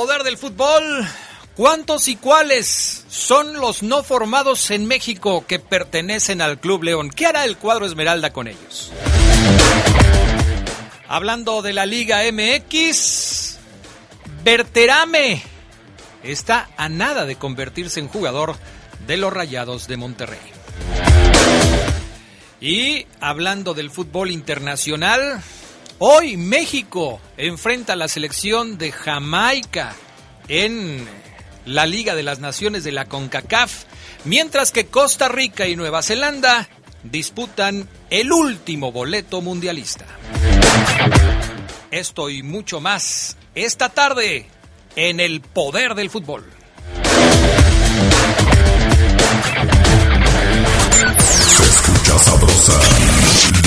Poder del fútbol, ¿cuántos y cuáles son los no formados en México que pertenecen al Club León? ¿Qué hará el cuadro Esmeralda con ellos? Hablando de la Liga MX, Berterame está a nada de convertirse en jugador de los Rayados de Monterrey. Y hablando del fútbol internacional, Hoy México enfrenta a la selección de Jamaica en la Liga de las Naciones de la CONCACAF, mientras que Costa Rica y Nueva Zelanda disputan el último boleto mundialista. Esto y mucho más esta tarde en el poder del fútbol. Se escucha sabrosa,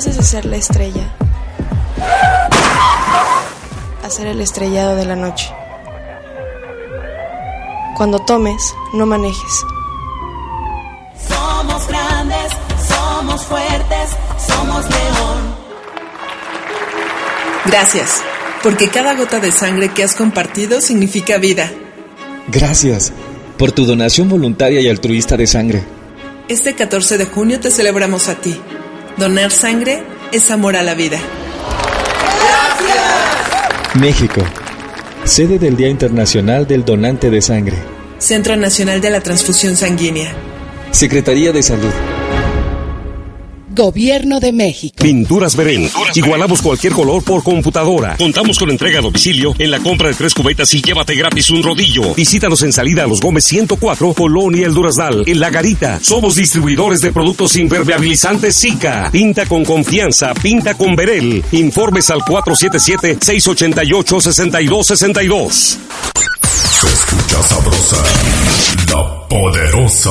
Pases a ser la estrella, a ser el estrellado de la noche. Cuando tomes, no manejes. Somos grandes, somos fuertes, somos león. Gracias, porque cada gota de sangre que has compartido significa vida. Gracias por tu donación voluntaria y altruista de sangre. Este 14 de junio te celebramos a ti. Donar sangre es amor a la vida. México, sede del Día Internacional del Donante de Sangre. Centro Nacional de la Transfusión Sanguínea. Secretaría de Salud. Gobierno de México. Pinturas Berén. Igualamos cualquier color por computadora. Contamos con entrega a domicilio en la compra de tres cubetas y llévate gratis un rodillo. Visítanos en salida a los Gómez 104, Colonia El Durazdal, en La Garita. Somos distribuidores de productos impermeabilizantes Zika. Pinta con confianza, pinta con Berel. Informes al 477-688-6262. Se escucha sabrosa, la poderosa.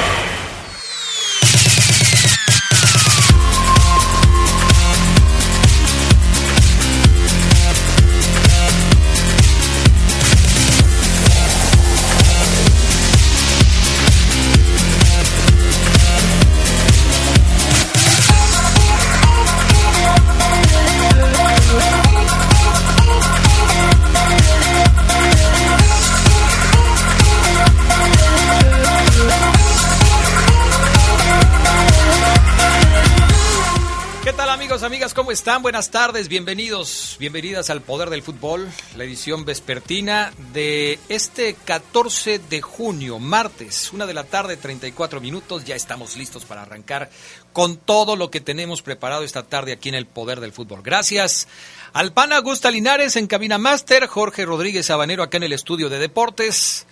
¿Cómo están? Buenas tardes, bienvenidos, bienvenidas al Poder del Fútbol, la edición vespertina de este 14 de junio, martes, una de la tarde, 34 minutos, ya estamos listos para arrancar con todo lo que tenemos preparado esta tarde aquí en el Poder del Fútbol. Gracias al pana Augusta Linares en Cabina Master, Jorge Rodríguez Sabanero acá en el estudio de deportes.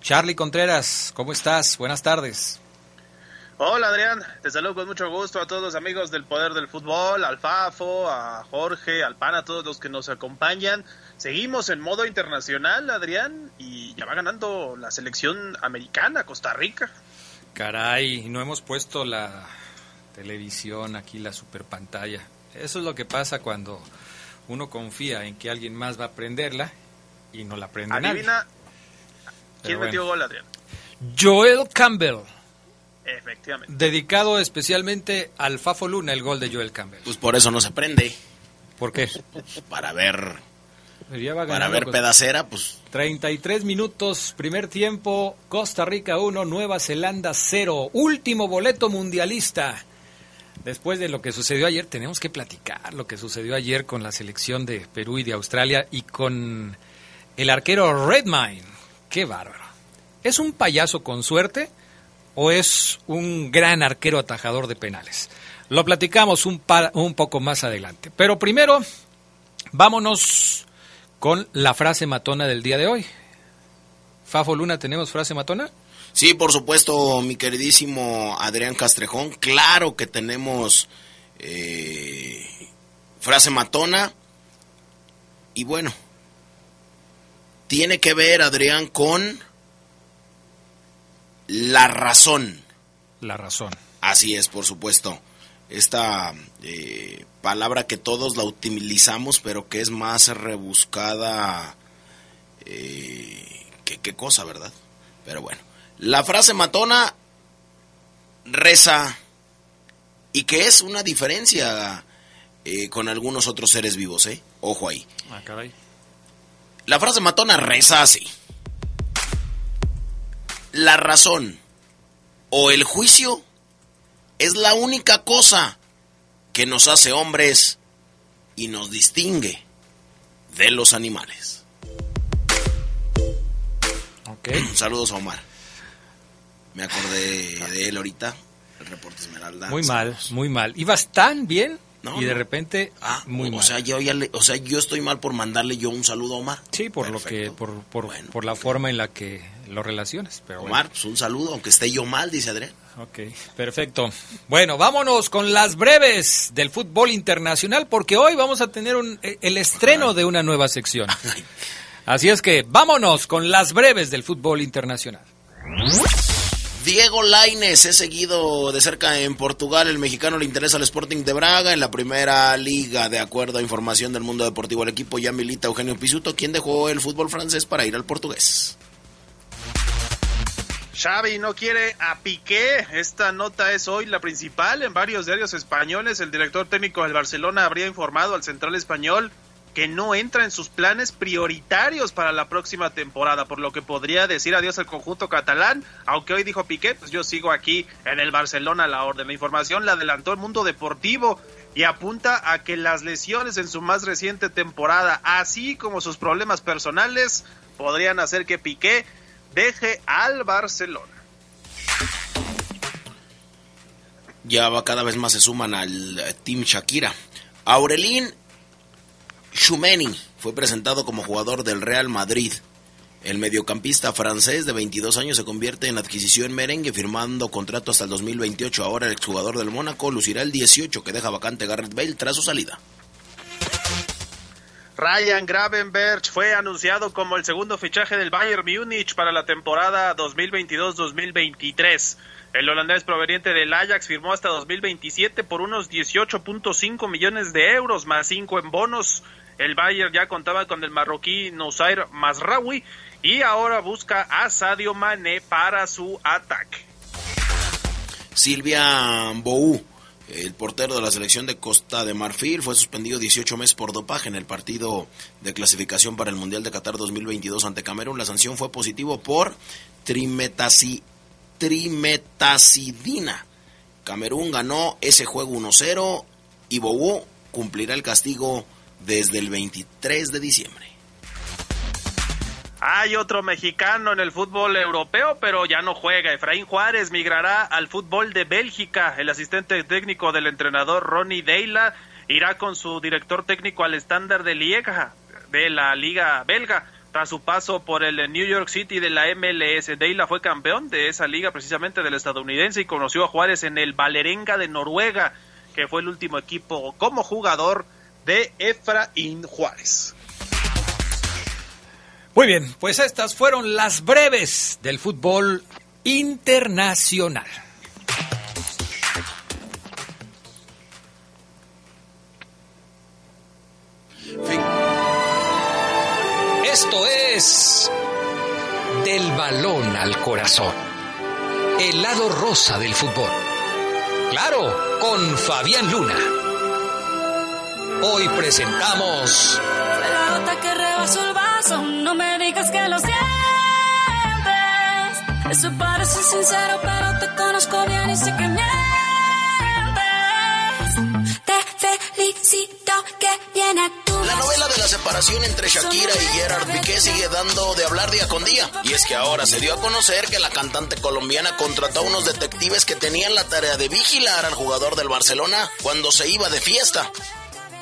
Charlie Contreras, ¿cómo estás? Buenas tardes. Hola Adrián, te saludo con mucho gusto a todos los amigos del Poder del Fútbol, al Fafo, a Jorge, al PAN, a todos los que nos acompañan. Seguimos en modo internacional, Adrián, y ya va ganando la selección americana, Costa Rica. Caray, no hemos puesto la televisión aquí, la super pantalla. Eso es lo que pasa cuando uno confía en que alguien más va a prenderla y no la prende nadie. Adivina, ¿quién Pero metió bueno. gol, Adrián? Joel Campbell, Efectivamente. dedicado especialmente al Fafo Luna, el gol de Joel Campbell. Pues por eso no se prende. ¿Por qué? Para ver. Para ver pedacera, pues 33 minutos, primer tiempo, Costa Rica 1, Nueva Zelanda 0. Último boleto mundialista. Después de lo que sucedió ayer, tenemos que platicar lo que sucedió ayer con la selección de Perú y de Australia y con el arquero Redmine. Qué bárbaro. ¿Es un payaso con suerte o es un gran arquero atajador de penales? Lo platicamos un, poco más adelante. Pero primero, vámonos con la frase matona del día de hoy. Fafo Luna, ¿tenemos frase matona? Sí, por supuesto, mi queridísimo Adrián Castrejón. Claro que tenemos eh, frase matona. Y bueno, tiene que ver, Adrián, con la razón. La razón. Así es, por supuesto. Esta eh, palabra que todos la utilizamos, pero que es más rebuscada eh, que qué cosa, ¿verdad? Pero bueno. La frase matona reza y que es una diferencia eh, con algunos otros seres vivos, ¿eh? Ojo ahí. Ah, caray. La frase matona reza así. La razón o el juicio es la única cosa que nos hace hombres y nos distingue de los animales. Ok. Saludos a Omar. Me acordé de él ahorita, el reporte Esmeralda. Muy mal, muy mal. Ibas tan bien No, y de no. repente Ah, muy o mal. sea, yo ya le- o sea, yo estoy mal por mandarle yo un saludo a Omar. sí, por lo que por, por, por la forma en la que lo pero bueno. Omar, pues un saludo, aunque esté yo mal, dice Adrián. Ok, perfecto. Bueno, vámonos con las breves del fútbol internacional porque hoy vamos a tener un- eh, el estreno de una nueva sección. Así es que vámonos con las breves del fútbol internacional. Diego Laines es seguido de cerca en Portugal. El mexicano le interesa al Sporting de Braga en la primera liga. De acuerdo a información del mundo deportivo, el equipo ya milita Eugenio Pisuto, quien dejó el fútbol francés para ir al portugués. Xavi no quiere a Piqué. Esta nota es hoy la principal. En varios diarios españoles, el director técnico del Barcelona habría informado al central español que no entra en sus planes prioritarios para la próxima temporada, por lo que podría decir adiós al conjunto catalán, aunque hoy dijo Piqué, pues yo sigo aquí en el Barcelona a la orden. La información la adelantó el mundo deportivo y apunta a que las lesiones en su más reciente temporada, así como sus problemas personales, podrían hacer que Piqué deje al Barcelona. Ya va cada vez más se suman al eh, Team Shakira. Aurelín Choumeni fue presentado como jugador del Real Madrid. El mediocampista francés de 22 años se convierte en adquisición merengue firmando contrato hasta el 2028. Ahora el exjugador del Mónaco lucirá el 18 que deja vacante Garrett Bale tras su salida. Ryan Gravenberch fue anunciado como el segundo fichaje del Bayern Múnich para la temporada 2022-2023. El holandés proveniente del Ajax firmó hasta 2027 por unos 18.5 millones de euros más 5 en bonos. El Bayern ya contaba con el marroquí Noussair Mazraoui y ahora busca a Sadio Mané para su ataque. Silvia Bou, el portero de la selección de Costa de Marfil, fue suspendido 18 meses por dopaje en el partido de clasificación para el Mundial de Qatar 2022 ante Camerún. La sanción fue positivo por trimetasi- trimetacidina. Camerún ganó ese juego 1-0 y Bou cumplirá el castigo desde el 23 de diciembre. Hay otro mexicano en el fútbol europeo, pero ya no juega. Efraín Juárez migrará al fútbol de Bélgica. El asistente técnico del entrenador Ronnie Deila irá con su director técnico al estándar de Lieja de la liga belga. Tras su paso por el New York City de la MLS, Deila fue campeón de esa liga precisamente del estadounidense y conoció a Juárez en el Valerenga de Noruega, que fue el último equipo como jugador de Efraín Juárez. Muy bien, pues estas fueron las breves del fútbol internacional. Esto es Del balón al corazón. El lado rosa del fútbol. Claro, con Fabián Luna. Hoy presentamos. La que rebasó el vaso, no me digas que lo sientes. Eso parece sincero, pero te conozco bien y sé que mientes. Te felicito que bien actúas. La novela de la separación entre Shakira y Gerard Piqué sigue dando de hablar día con día. Y es que ahora se dio a conocer que la cantante colombiana contrató a unos detectives que tenían la tarea de vigilar al jugador del Barcelona cuando se iba de fiesta.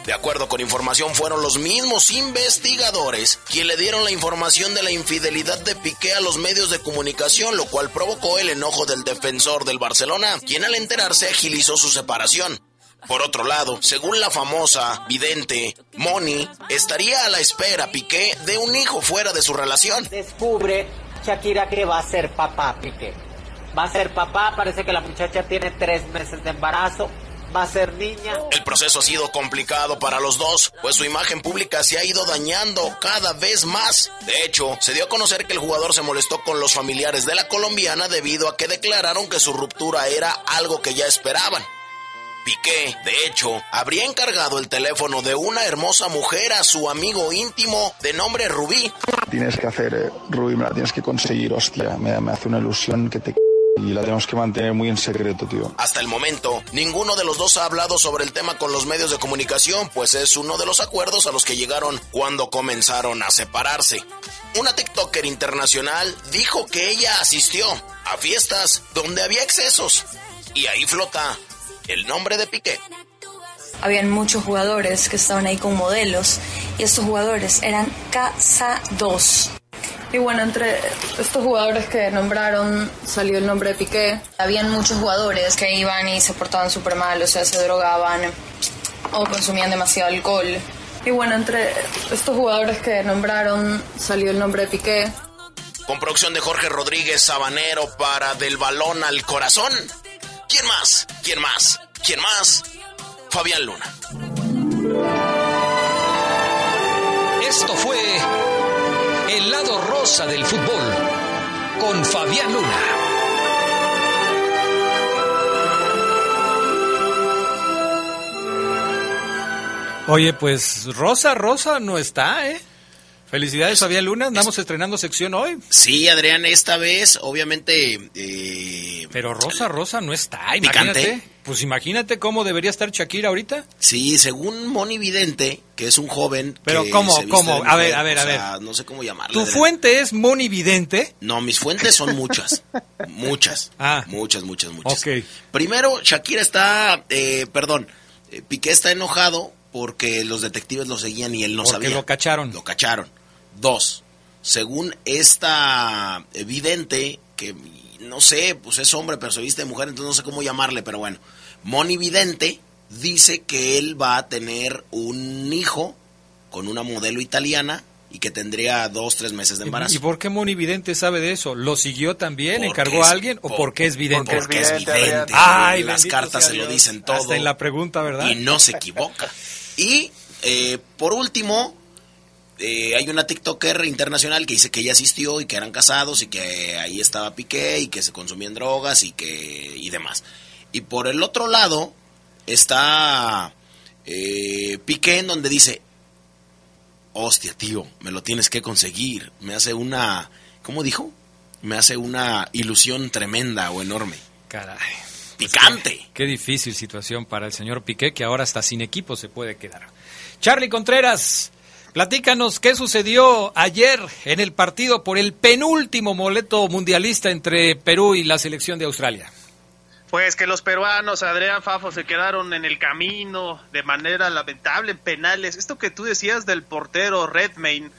De acuerdo con información, fueron los mismos investigadores quienes le dieron la información de la infidelidad de Piqué a los medios de comunicación, lo cual provocó el enojo del defensor del Barcelona, quien al enterarse agilizó su separación. Por otro lado, según la famosa vidente Moni, estaría a la espera Piqué de un hijo fuera de su relación. Descubre Shakira que va a ser papá, Piqué. Va a ser papá, parece que la muchacha tiene tres meses de embarazo. Va a ser niña. El proceso ha sido complicado para los dos, pues su imagen pública se ha ido dañando cada vez más. De hecho, se dio a conocer que el jugador se molestó con los familiares de la colombiana debido a que declararon que su ruptura era algo que ya esperaban. Piqué, de hecho, habría encargado el teléfono de una hermosa mujer a su amigo íntimo de nombre Rubí. Tienes que hacer, eh, Rubí, me la tienes que conseguir, hostia. Me, me hace una ilusión que te... Y la tenemos que mantener muy en secreto, tío. Hasta el momento, ninguno de los dos ha hablado sobre el tema con los medios de comunicación, pues es uno de los acuerdos a los que llegaron cuando comenzaron a separarse. Una TikToker internacional dijo que ella asistió a fiestas donde había excesos. Y ahí flota el nombre de Piqué. Habían muchos jugadores que estaban ahí con modelos y estos jugadores eran casados. Y bueno, entre estos jugadores que nombraron salió el nombre de Piqué. Habían muchos jugadores que iban y se portaban súper mal, o sea, se drogaban o consumían demasiado alcohol. Y bueno, entre estos jugadores que nombraron salió el nombre de Piqué. Con producción de Jorge Rodríguez Sabanero para Del Balón al Corazón. ¿Quién más? ¿Quién más? ¿Quién más? Fabián Luna. Esto fue El lado rosa del fútbol con Fabián Luna. Oye, pues Rosa, Rosa no está, ¿eh? Felicidades, Fabián Luna. Andamos estrenando sección hoy. Sí, Adrián, esta vez, obviamente. Eh, Pero Rosa, Rosa no está. Imagínate. Picante. Pues imagínate cómo debería estar Shakira ahorita. Sí, según Moni Vidente, que es un joven. Pero que ¿cómo? se viste ¿Cómo? A ver, a ver, a sea, ver. No sé cómo llamarla. ¿Tu Adrián. fuente es Moni Vidente? No, mis fuentes son muchas. muchas. Ah. Muchas, muchas, muchas. Ok. Primero, Shakira está. eh, perdón. eh, Piqué está enojado porque los detectives lo seguían y él no Porque sabía. lo cacharon. Lo cacharon. Dos, según esta evidente, que no sé, pues es hombre, pero se viste de mujer, entonces no sé cómo llamarle, pero bueno. Moni Vidente dice que él va a tener un hijo con una modelo italiana y que tendría dos, tres meses de embarazo. ¿Y por qué Moni Vidente sabe de eso? ¿Lo siguió también? ¿Encargó es- a alguien? ¿O por- porque es vidente? Porque es vidente. Ay, Las cartas se lo dicen todo. Hasta en la pregunta, ¿verdad? Y no se equivoca. Y eh, por último, eh, hay una TikToker internacional que dice que ella asistió y que eran casados y que ahí estaba Piqué y que se consumían drogas y que y demás. Y por el otro lado está eh, Piqué en donde dice, hostia tío, me lo tienes que conseguir. Me hace una, ¿cómo dijo? Me hace una ilusión tremenda o enorme. Caray. Picante. Qué difícil situación para el señor Piqué, que ahora hasta sin equipo se puede quedar. Charlie Contreras, platícanos qué sucedió ayer en el partido por el penúltimo boleto mundialista entre Perú y la selección de Australia. Pues que los peruanos, Adrián Fafo, se quedaron en el camino de manera lamentable en penales. Esto que tú decías del portero Redmayne,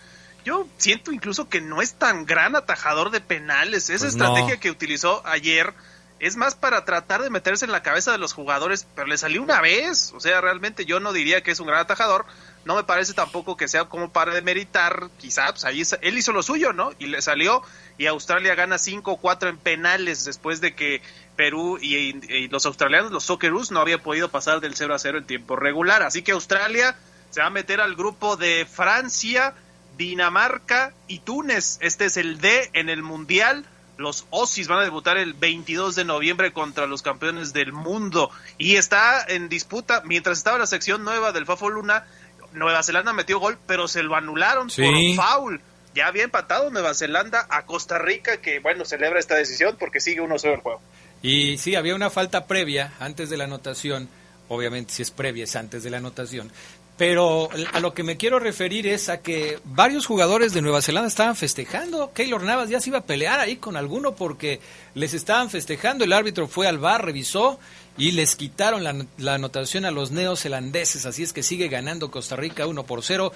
yo siento incluso que no es tan gran atajador de penales. Esa Pues no. estrategia que utilizó ayer es más para tratar de meterse en la cabeza de los jugadores, pero le salió una vez. O sea, realmente yo no diría que es un gran atajador. No me parece tampoco que sea como para demeritar, quizá, pues ahí él hizo lo suyo, ¿no? Y le salió, y Australia gana 5-4 en penales después de que Perú y, los australianos, los Socceroos, no había podido pasar del 0 a 0 en tiempo regular. Así que Australia se va a meter al grupo de Francia, Dinamarca y Túnez. Este es el D en el Mundial Los Ossis van a debutar el 22 de noviembre contra los campeones del mundo y está en disputa, mientras estaba la sección nueva del Fafo Luna, Nueva Zelanda metió gol, pero se lo anularon Sí. por foul. Ya había empatado Nueva Zelanda a Costa Rica, que bueno, celebra esta decisión porque sigue 1-0 el juego. Y sí, había una falta previa antes de la anotación. Obviamente, si es previa, es antes de la anotación. Pero a lo que me quiero referir es a que varios jugadores de Nueva Zelanda estaban festejando. Keylor Navas ya se iba a pelear ahí con alguno porque les estaban festejando. El árbitro fue al bar, revisó y les quitaron la, anotación a los neozelandeses. Así es que sigue ganando Costa Rica 1 por 0,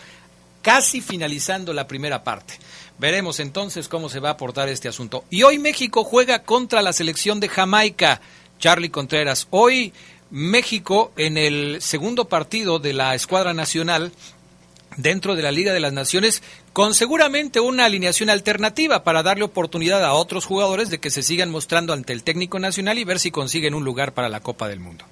casi finalizando la primera parte. Veremos entonces cómo se va a aportar este asunto. Y hoy México juega contra la selección de Jamaica. Charlie Contreras, hoy México en el segundo partido de la escuadra nacional dentro de la Liga de las Naciones con seguramente una alineación alternativa para darle oportunidad a otros jugadores de que se sigan mostrando ante el técnico nacional y ver si consiguen un lugar para la Copa del Mundo.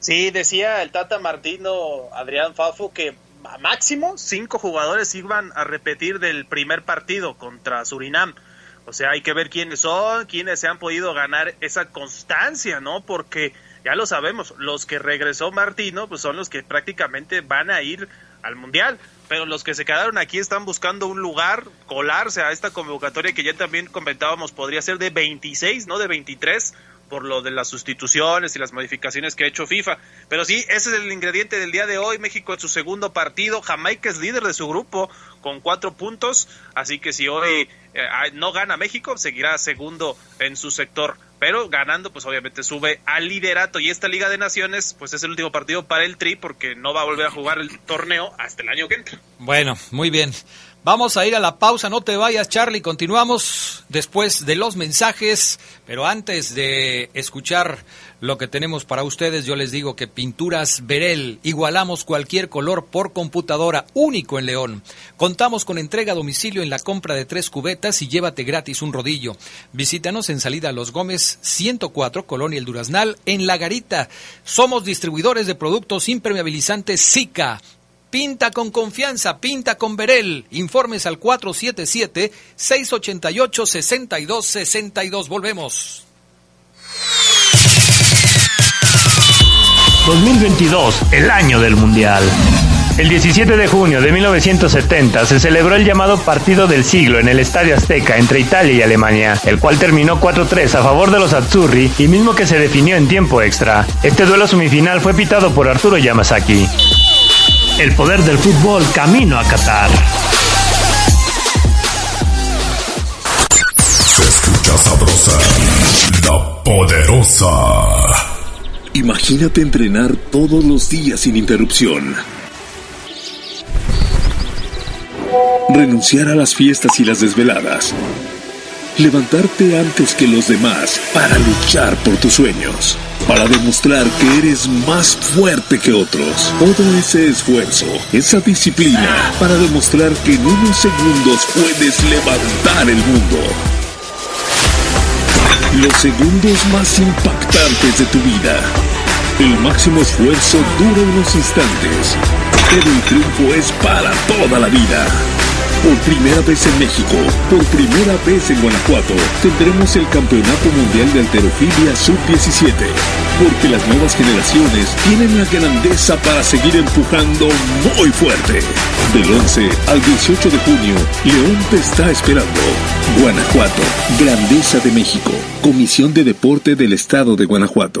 Sí, decía el Tata Martino, Adrián Fafo, que a máximo cinco jugadores iban a repetir del primer partido contra Surinam. O sea, hay que ver quiénes son, quiénes se han podido ganar esa constancia, ¿no? Porque ya lo sabemos, los que regresó Martino, pues son los que prácticamente van a ir al Mundial. Pero los que se quedaron aquí están buscando un lugar, colarse a esta convocatoria que ya también comentábamos podría ser de 26, no de 23, por lo de las sustituciones y las modificaciones que ha hecho FIFA. Pero sí, ese es el ingrediente del día de hoy. México en su segundo partido. Jamaica es líder de su grupo con cuatro puntos. Así que si hoy eh, no gana México, seguirá segundo en su sector. Pero ganando, pues obviamente sube al liderato. Y esta Liga de Naciones, pues es el último partido para el Tri porque no va a volver a jugar el torneo hasta el año que entra. Bueno, muy bien. Vamos a ir a la pausa, no te vayas Charlie, continuamos después de los mensajes, pero antes de escuchar lo que tenemos para ustedes, yo les digo que Pinturas Verel, igualamos cualquier color por computadora, único en León. Contamos con entrega a domicilio en la compra de tres cubetas y llévate gratis un rodillo. Visítanos en salida Los Gómez 104, Colonia El Duraznal, en La Garita. Somos distribuidores de productos impermeabilizantes Zika. Pinta con confianza, pinta con Verel. Informes al 477-688-6262. Volvemos. 2022, el año del Mundial. El 17 de junio de 1970 se celebró el llamado Partido del Siglo en el Estadio Azteca entre Italia y Alemania, el cual terminó 4-3 a favor de los Azzurri y mismo que se definió en tiempo extra. Este duelo semifinal fue pitado por Arturo Yamasaki. El poder del fútbol camino a Qatar. Se escucha sabrosa, la poderosa. Imagínate entrenar todos los días sin interrupción. Renunciar a las fiestas y las desveladas. Levantarte antes que los demás para luchar por tus sueños. Para demostrar que eres más fuerte que otros. Todo ese esfuerzo, esa disciplina, para demostrar que en unos segundos puedes levantar el mundo. Los segundos más impactantes de tu vida. El máximo esfuerzo dura unos instantes, pero el triunfo es para toda la vida. Por primera vez en México, por primera vez en Guanajuato, tendremos el Campeonato Mundial de Alterofilia Sub-17. Porque las nuevas generaciones tienen la grandeza para seguir empujando muy fuerte. Del 11 al 18 de junio, León te está esperando. Guanajuato, Grandeza de México, Comisión de Deporte del Estado de Guanajuato.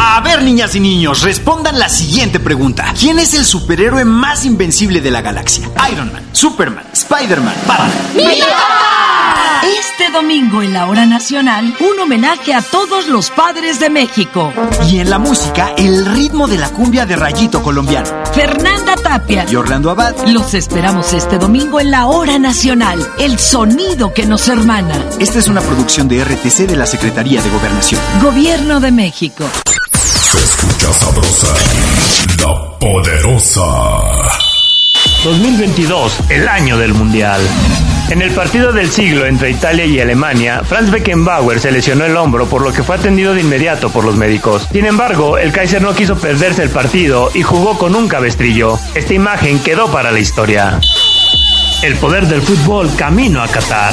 A ver, niñas y niños, respondan la siguiente pregunta. ¿Quién es el superhéroe más invencible de la galaxia? Iron Man, Superman, Spider-Man, Batman. Este domingo en la hora nacional, un homenaje a todos los padres de México. Y en la música, el ritmo de la cumbia de rayito colombiano. Fernanda Tapia y Orlando Abad. Los esperamos este domingo en la hora nacional. El sonido que nos hermana. Esta es una producción de RTC de la Secretaría de Gobernación. Gobierno de México. Sabrosa, la poderosa. 2022, el año del Mundial. En el partido del siglo entre Italia y Alemania, Franz Beckenbauer se lesionó el hombro por lo que fue atendido de inmediato por los médicos. Sin embargo, el Kaiser no quiso perderse el partido y jugó con un cabestrillo. Esta imagen quedó para la historia. El poder del fútbol camino a Qatar.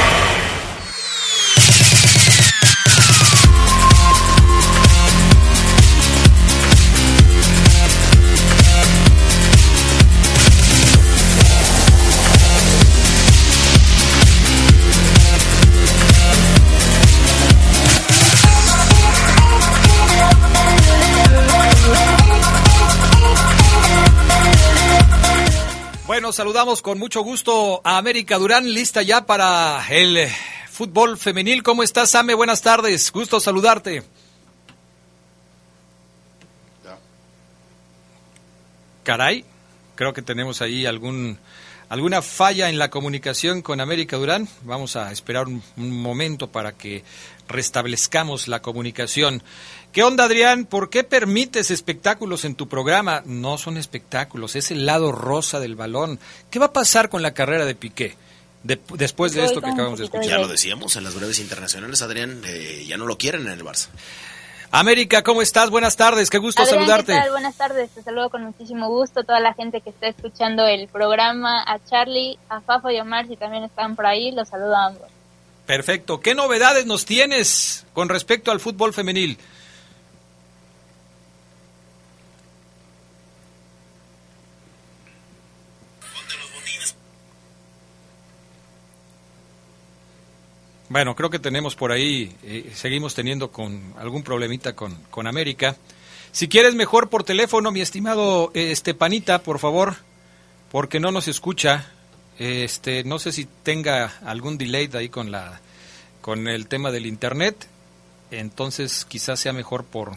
Saludamos con mucho gusto a América Durán, lista ya para el fútbol femenil. ¿Cómo estás, Same? Buenas tardes, gusto saludarte. Caray, creo que tenemos ahí algún alguna falla en la comunicación con América Durán. Vamos a esperar un momento para que restablezcamos la comunicación. ¿Qué onda, Adrián? ¿Por qué permites espectáculos en tu programa? No son espectáculos, es el lado rosa del balón. ¿Qué va a pasar con la carrera de Piqué? De, después de esto que acabamos de escuchar. Ya lo decíamos en las breves internacionales, Adrián, eh, ya no lo quieren en el Barça. América, ¿cómo estás? Buenas tardes, qué gusto Adrián, saludarte. ¿qué tal? Buenas tardes, te saludo con muchísimo gusto. Toda la gente que está escuchando el programa, a Charlie, a Fafo y a Omar, si también están por ahí, los saludo a ambos. Perfecto. ¿Qué novedades nos tienes con respecto al fútbol femenil? Bueno, creo que tenemos por ahí, eh, seguimos teniendo con algún problemita con, con América. Si quieres mejor por teléfono, mi estimado eh, Estepanita, por favor, porque no nos escucha. Este, no sé si tenga algún delay ahí con la con el tema del internet. Entonces, quizás sea mejor por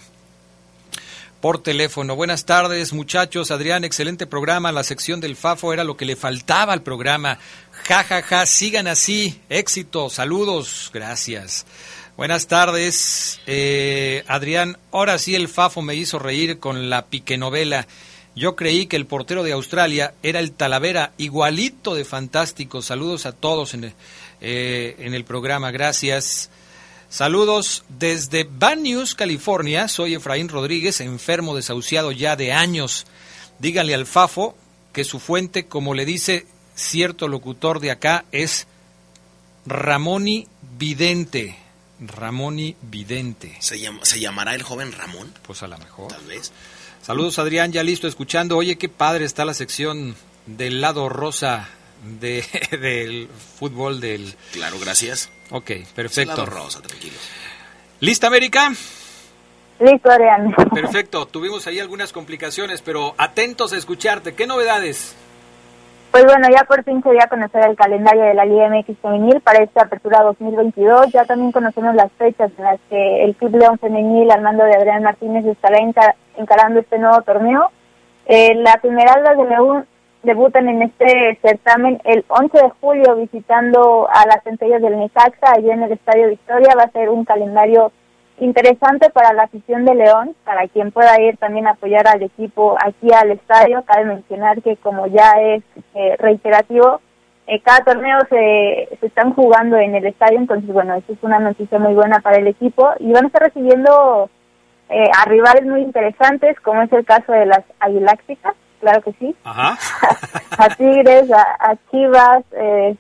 por teléfono. Buenas tardes, muchachos. Adrián, excelente programa. La sección del FAFO era lo que le faltaba al programa. Ja, ja, ja. Sigan así. Éxito. Saludos. Gracias. Buenas tardes. Eh, Adrián, ahora sí el FAFO me hizo reír con la piquenovela. Yo creí que el portero de Australia era el Talavera, igualito de fantástico. Saludos a todos en el, eh, en el programa. Gracias. Saludos desde News, California. Soy Efraín Rodríguez, enfermo desahuciado ya de años. Díganle al Fafo que su fuente, como le dice cierto locutor de acá, es Ramoni Vidente. Ramoni Vidente. ¿Se, llama, ¿Se llamará el joven Ramón? Pues a lo mejor. Tal vez. Saludos Adrián, ya listo escuchando. Oye, qué padre está la sección del lado rosa de, del fútbol del... Claro, gracias. Ok, perfecto. Lado rosa, tranquilo. ¿Lista, América? Listo, Adrián. Perfecto, tuvimos ahí algunas complicaciones, pero atentos a escucharte. ¿Qué novedades? Pues bueno, ya por fin se dio a conocer el calendario de la Liga MX Femenil para esta apertura 2022. Ya también conocemos las fechas en las que el Club León Femenil al mando de Adrián Martínez estará encar encarando este nuevo torneo. Eh, la Esmeraldas de León debutan en este certamen el 11 de julio visitando a las centellas del Necaxa allí en el Estadio Victoria. Va a ser un calendario interesante para la afición de León, para quien pueda ir también a apoyar al equipo aquí al estadio. Cabe mencionar que como ya es eh, reiterativo, eh, cada torneo se, se están jugando en el estadio, entonces bueno, eso es una noticia muy buena para el equipo y van a estar recibiendo eh, a rivales muy interesantes, como es el caso de las Aguilácticas, claro que sí, Ajá. a Tigres, a, a Chivas, eh,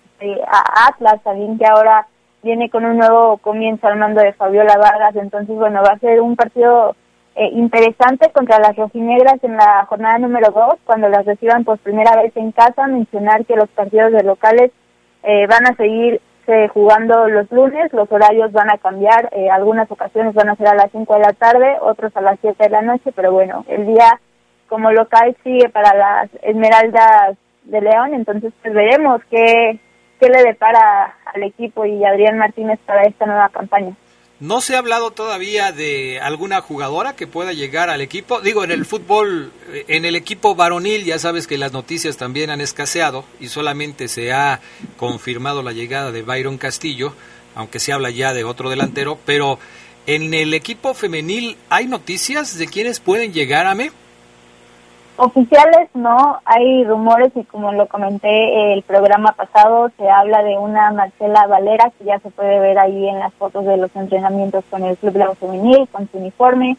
a Atlas también que ahora viene con un nuevo comienzo al mando de Fabiola Vargas, entonces bueno, va a ser un partido eh, interesante contra las rojinegras en la jornada número 2, cuando las reciban por primera vez en casa, mencionar que los partidos de locales eh, van a seguir estarse jugando los lunes, los horarios van a cambiar, eh, algunas ocasiones van a ser a las 5 de la tarde, otros a las 7 de la noche, pero bueno, el día como local sigue para las Esmeraldas de León, entonces pues veremos qué, qué le depara al equipo y Adrián Martínez para esta nueva campaña. ¿No se ha hablado todavía de alguna jugadora que pueda llegar al equipo? Digo, en el fútbol, eh, en el equipo varonil, ya sabes que las noticias también han escaseado y solamente se ha confirmado la llegada de Byron Castillo, aunque se habla ya de otro delantero, pero en el equipo femenil, ¿hay noticias de quiénes pueden llegar a mí? Oficiales no, hay rumores y como lo comenté el programa pasado, se habla de una Marcela Valera que ya se puede ver ahí en las fotos de los entrenamientos con el Club León Femenil, con su uniforme.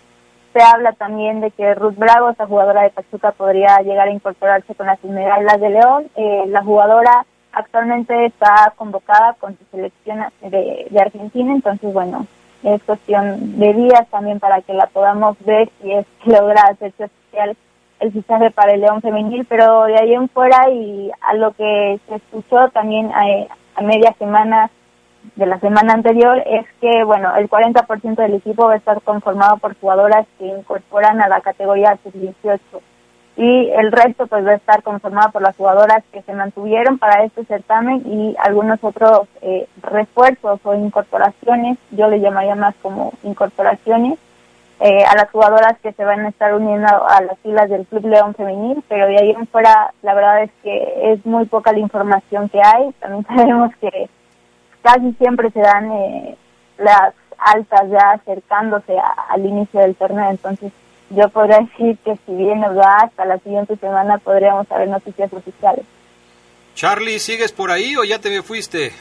Se habla también de que Ruth Bravo, esa jugadora de Pachuca, podría llegar a incorporarse con las Esmeraldas de León. Eh, la jugadora actualmente está convocada con su selección de, de Argentina, entonces bueno, es cuestión de días también para que la podamos ver si es que logra hacerse oficial el fichaje para el León Femenil, pero de ahí en fuera y a lo que se escuchó también a, media semana de la semana anterior es que, bueno, el 40% del equipo va a estar conformado por jugadoras que incorporan a la categoría sub-18 y el resto pues va a estar conformado por las jugadoras que se mantuvieron para este certamen y algunos otros eh, refuerzos o incorporaciones, yo le llamaría más como incorporaciones, eh, a las jugadoras que se van a estar uniendo a, las filas del Club León Femenil, pero de ahí en fuera la verdad es que es muy poca la información que hay. También sabemos que casi siempre se dan eh, las altas ya acercándose al inicio del torneo, entonces yo podría decir que si bien nos va hasta la siguiente semana podríamos saber noticias oficiales. Charlie, ¿sigues por ahí o ya te me fuiste?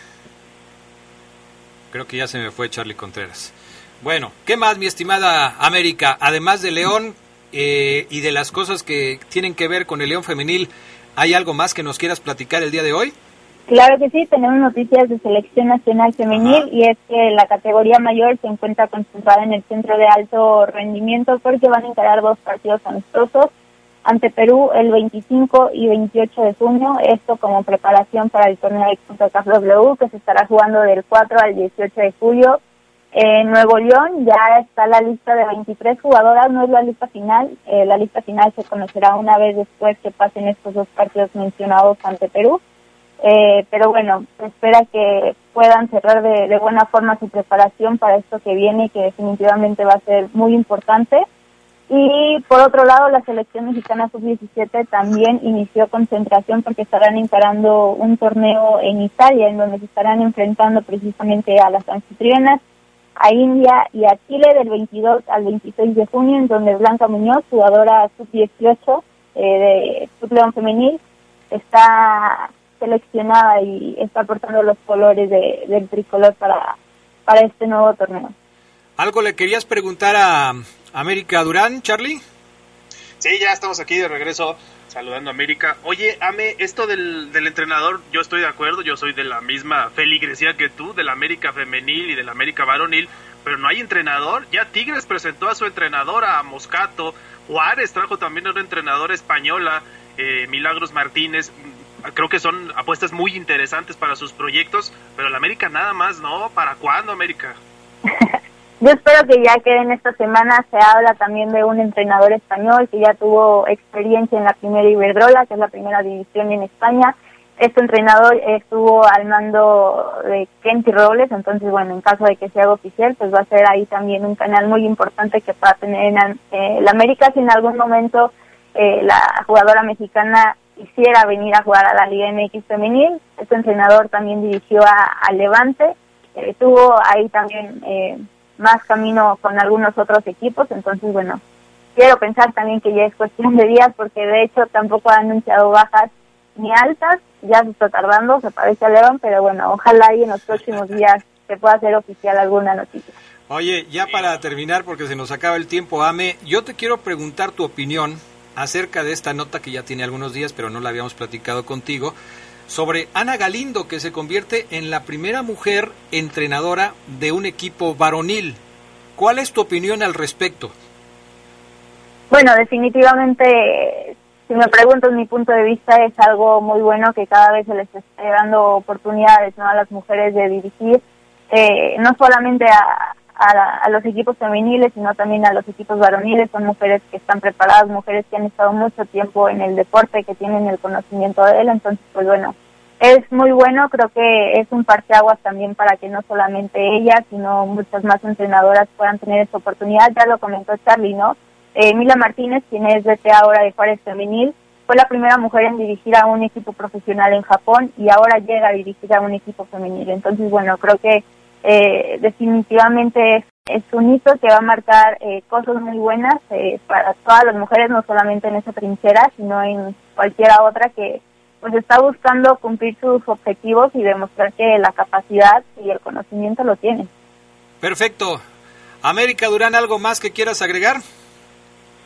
Creo que ya se me fue Charlie Contreras. Bueno, ¿qué más, mi estimada América? Además de León eh, y de las cosas que tienen que ver con el León femenil, ¿hay algo más que nos quieras platicar el día de hoy? Claro que sí, tenemos noticias de selección nacional femenil y es que la categoría mayor se encuentra concentrada en el centro de alto rendimiento porque van a encarar dos partidos amistosos ante Perú el 25 y 28 de junio, esto como preparación para el torneo de W que se estará jugando del 4 al 18 de julio en Nuevo León ya está la lista de 23 jugadoras, no es la lista final, eh, la lista final se conocerá una vez después que pasen estos dos partidos mencionados ante Perú. Eh, pero bueno, espera que puedan cerrar de, de, buena forma su preparación para esto que viene, que definitivamente va a ser muy importante. Y por otro lado, la selección mexicana sub-17 también inició concentración porque estarán encarando un torneo en Italia, en donde se estarán enfrentando precisamente a las anfitrionas a India y a Chile del 22 al 26 de junio, en donde Blanca Muñoz, jugadora sub-18 eh, de León Femenil, está seleccionada y está portando los colores de, del tricolor para, para este nuevo torneo. ¿Algo le querías preguntar a América Durán, Charlie? Sí, ya estamos aquí de regreso saludando a América. Oye, Ame, esto del, del, entrenador, yo estoy de acuerdo, yo soy de la misma feligresía que tú, de la América femenil y de la América varonil, pero no hay entrenador. Ya Tigres presentó a su entrenador, a Moscato, Juárez trajo también a una entrenadora española, eh, Milagros Martínez. Creo que son apuestas muy interesantes para sus proyectos, pero la América nada más, ¿no? ¿Para cuándo, América? Yo espero que ya queden esta semana. Se habla también de un entrenador español que ya tuvo experiencia en la primera Iberdrola, que es la primera división en España. Este entrenador estuvo al mando de Kenty Robles, entonces, bueno, en caso de que sea oficial, pues va a ser ahí también un canal muy importante que va a tener en eh, la América si en algún momento eh, la jugadora mexicana quisiera venir a jugar a la Liga MX femenil. Este entrenador también dirigió a, Levante, estuvo ahí también eh, más camino con algunos otros equipos, entonces bueno, quiero pensar también que ya es cuestión de días porque de hecho tampoco ha anunciado bajas ni altas, ya se está tardando, se parece a León, pero bueno, ojalá y en los próximos días se pueda hacer oficial alguna noticia. Oye, ya para terminar, porque se nos acaba el tiempo, Ame, yo te quiero preguntar tu opinión acerca de esta nota que ya tiene algunos días, pero no la habíamos platicado contigo, sobre Ana Galindo, que se convierte en la primera mujer entrenadora de un equipo varonil. ¿Cuál es tu opinión al respecto? Bueno, definitivamente si me preguntas mi punto de vista, es algo muy bueno que cada vez se les esté dando oportunidades a las mujeres de dirigir, eh, no solamente a, a, los equipos femeniles, sino también a los equipos varoniles. Son mujeres que están preparadas, mujeres que han estado mucho tiempo en el deporte, que tienen el conocimiento de él. Entonces, pues bueno, es muy bueno. Creo que es un parteaguas también para que no solamente ella, sino muchas más entrenadoras puedan tener esa oportunidad. Ya lo comentó Charlie, ¿no? Eh, Mila Martínez, quien es DT ahora de Juárez Femenil, fue la primera mujer en dirigir a un equipo profesional en Japón y ahora llega a dirigir a un equipo femenil. Entonces, bueno, creo que eh, definitivamente es, un hito que va a marcar eh, cosas muy buenas eh, para todas las mujeres, no solamente en esa trinchera, sino en cualquiera otra que pues está buscando cumplir sus objetivos y demostrar que la capacidad y el conocimiento lo tienen. Perfecto. América Durán, ¿algo más que quieras agregar?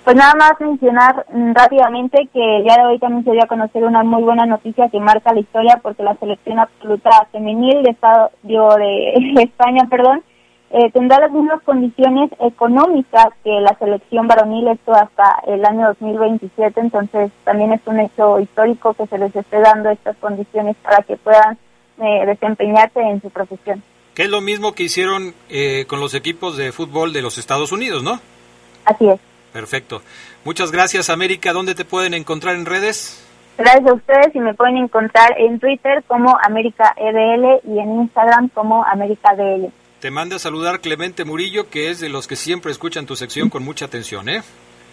Pues nada más mencionar rápidamente que ya de hoy también se dio a conocer una muy buena noticia que marca la historia porque la selección absoluta femenil de Estado, de España, perdón, eh, tendrá las mismas condiciones económicas que la selección varonil, esto hasta el año 2027, entonces también es un hecho histórico que se les esté dando estas condiciones para que puedan eh, desempeñarse en su profesión. Que es lo mismo que hicieron eh, con los equipos de fútbol de los Estados Unidos, ¿no? Así es. Perfecto. Muchas gracias, América. ¿Dónde te pueden encontrar en redes? Gracias a ustedes y me pueden encontrar en Twitter como América EDL y en Instagram como América DL. Te manda a saludar Clemente Murillo, que es de los que siempre escuchan tu sección con mucha atención, ¿eh?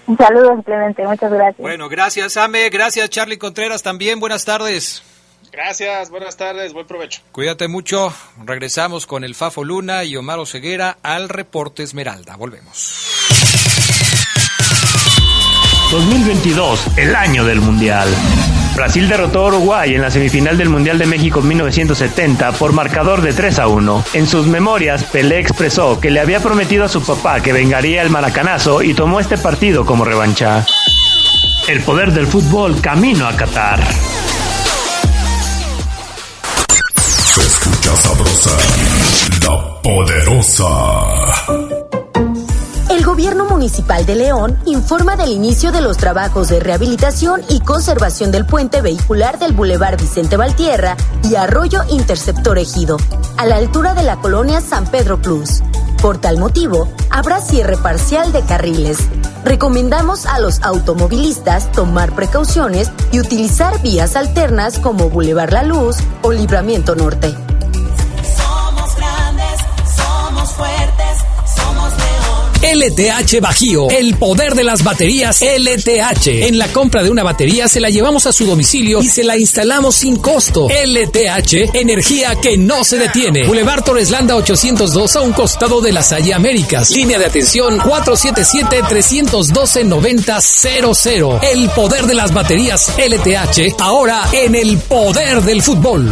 Un saludo, Clemente. Muchas gracias. Bueno, gracias, Ame. Gracias, Charlie Contreras también. Buenas tardes. Gracias, buenas tardes, buen provecho. Cuídate mucho. Regresamos con el Fafo Luna y Omar Ceguera al Reporte Esmeralda. Volvemos. 2022, el año del Mundial. Brasil derrotó a Uruguay en la semifinal del Mundial de México 1970 por marcador de 3 a 1. En sus memorias, Pelé expresó que le había prometido a su papá que vengaría el maracanazo y tomó este partido como revancha. El poder del fútbol camino a Qatar. Se escucha sabrosa, la poderosa. De León informa del inicio de los trabajos de rehabilitación y conservación del puente vehicular del Boulevard Vicente Valtierra y Arroyo Interceptor Ejido, a la altura de la colonia San Pedro Cruz. Por tal motivo, habrá cierre parcial de carriles. Recomendamos a los automovilistas tomar precauciones y utilizar vías alternas como Boulevard La Luz o Libramiento Norte. LTH Bajío, el poder de las baterías LTH. En la compra de una batería se la llevamos a su domicilio y se la instalamos sin costo. LTH, energía que no se detiene. Boulevard Torreslanda 802 a un costado de las Salle Américas. Línea de atención 477-312-9000. El poder de las baterías LTH, ahora en el poder del fútbol.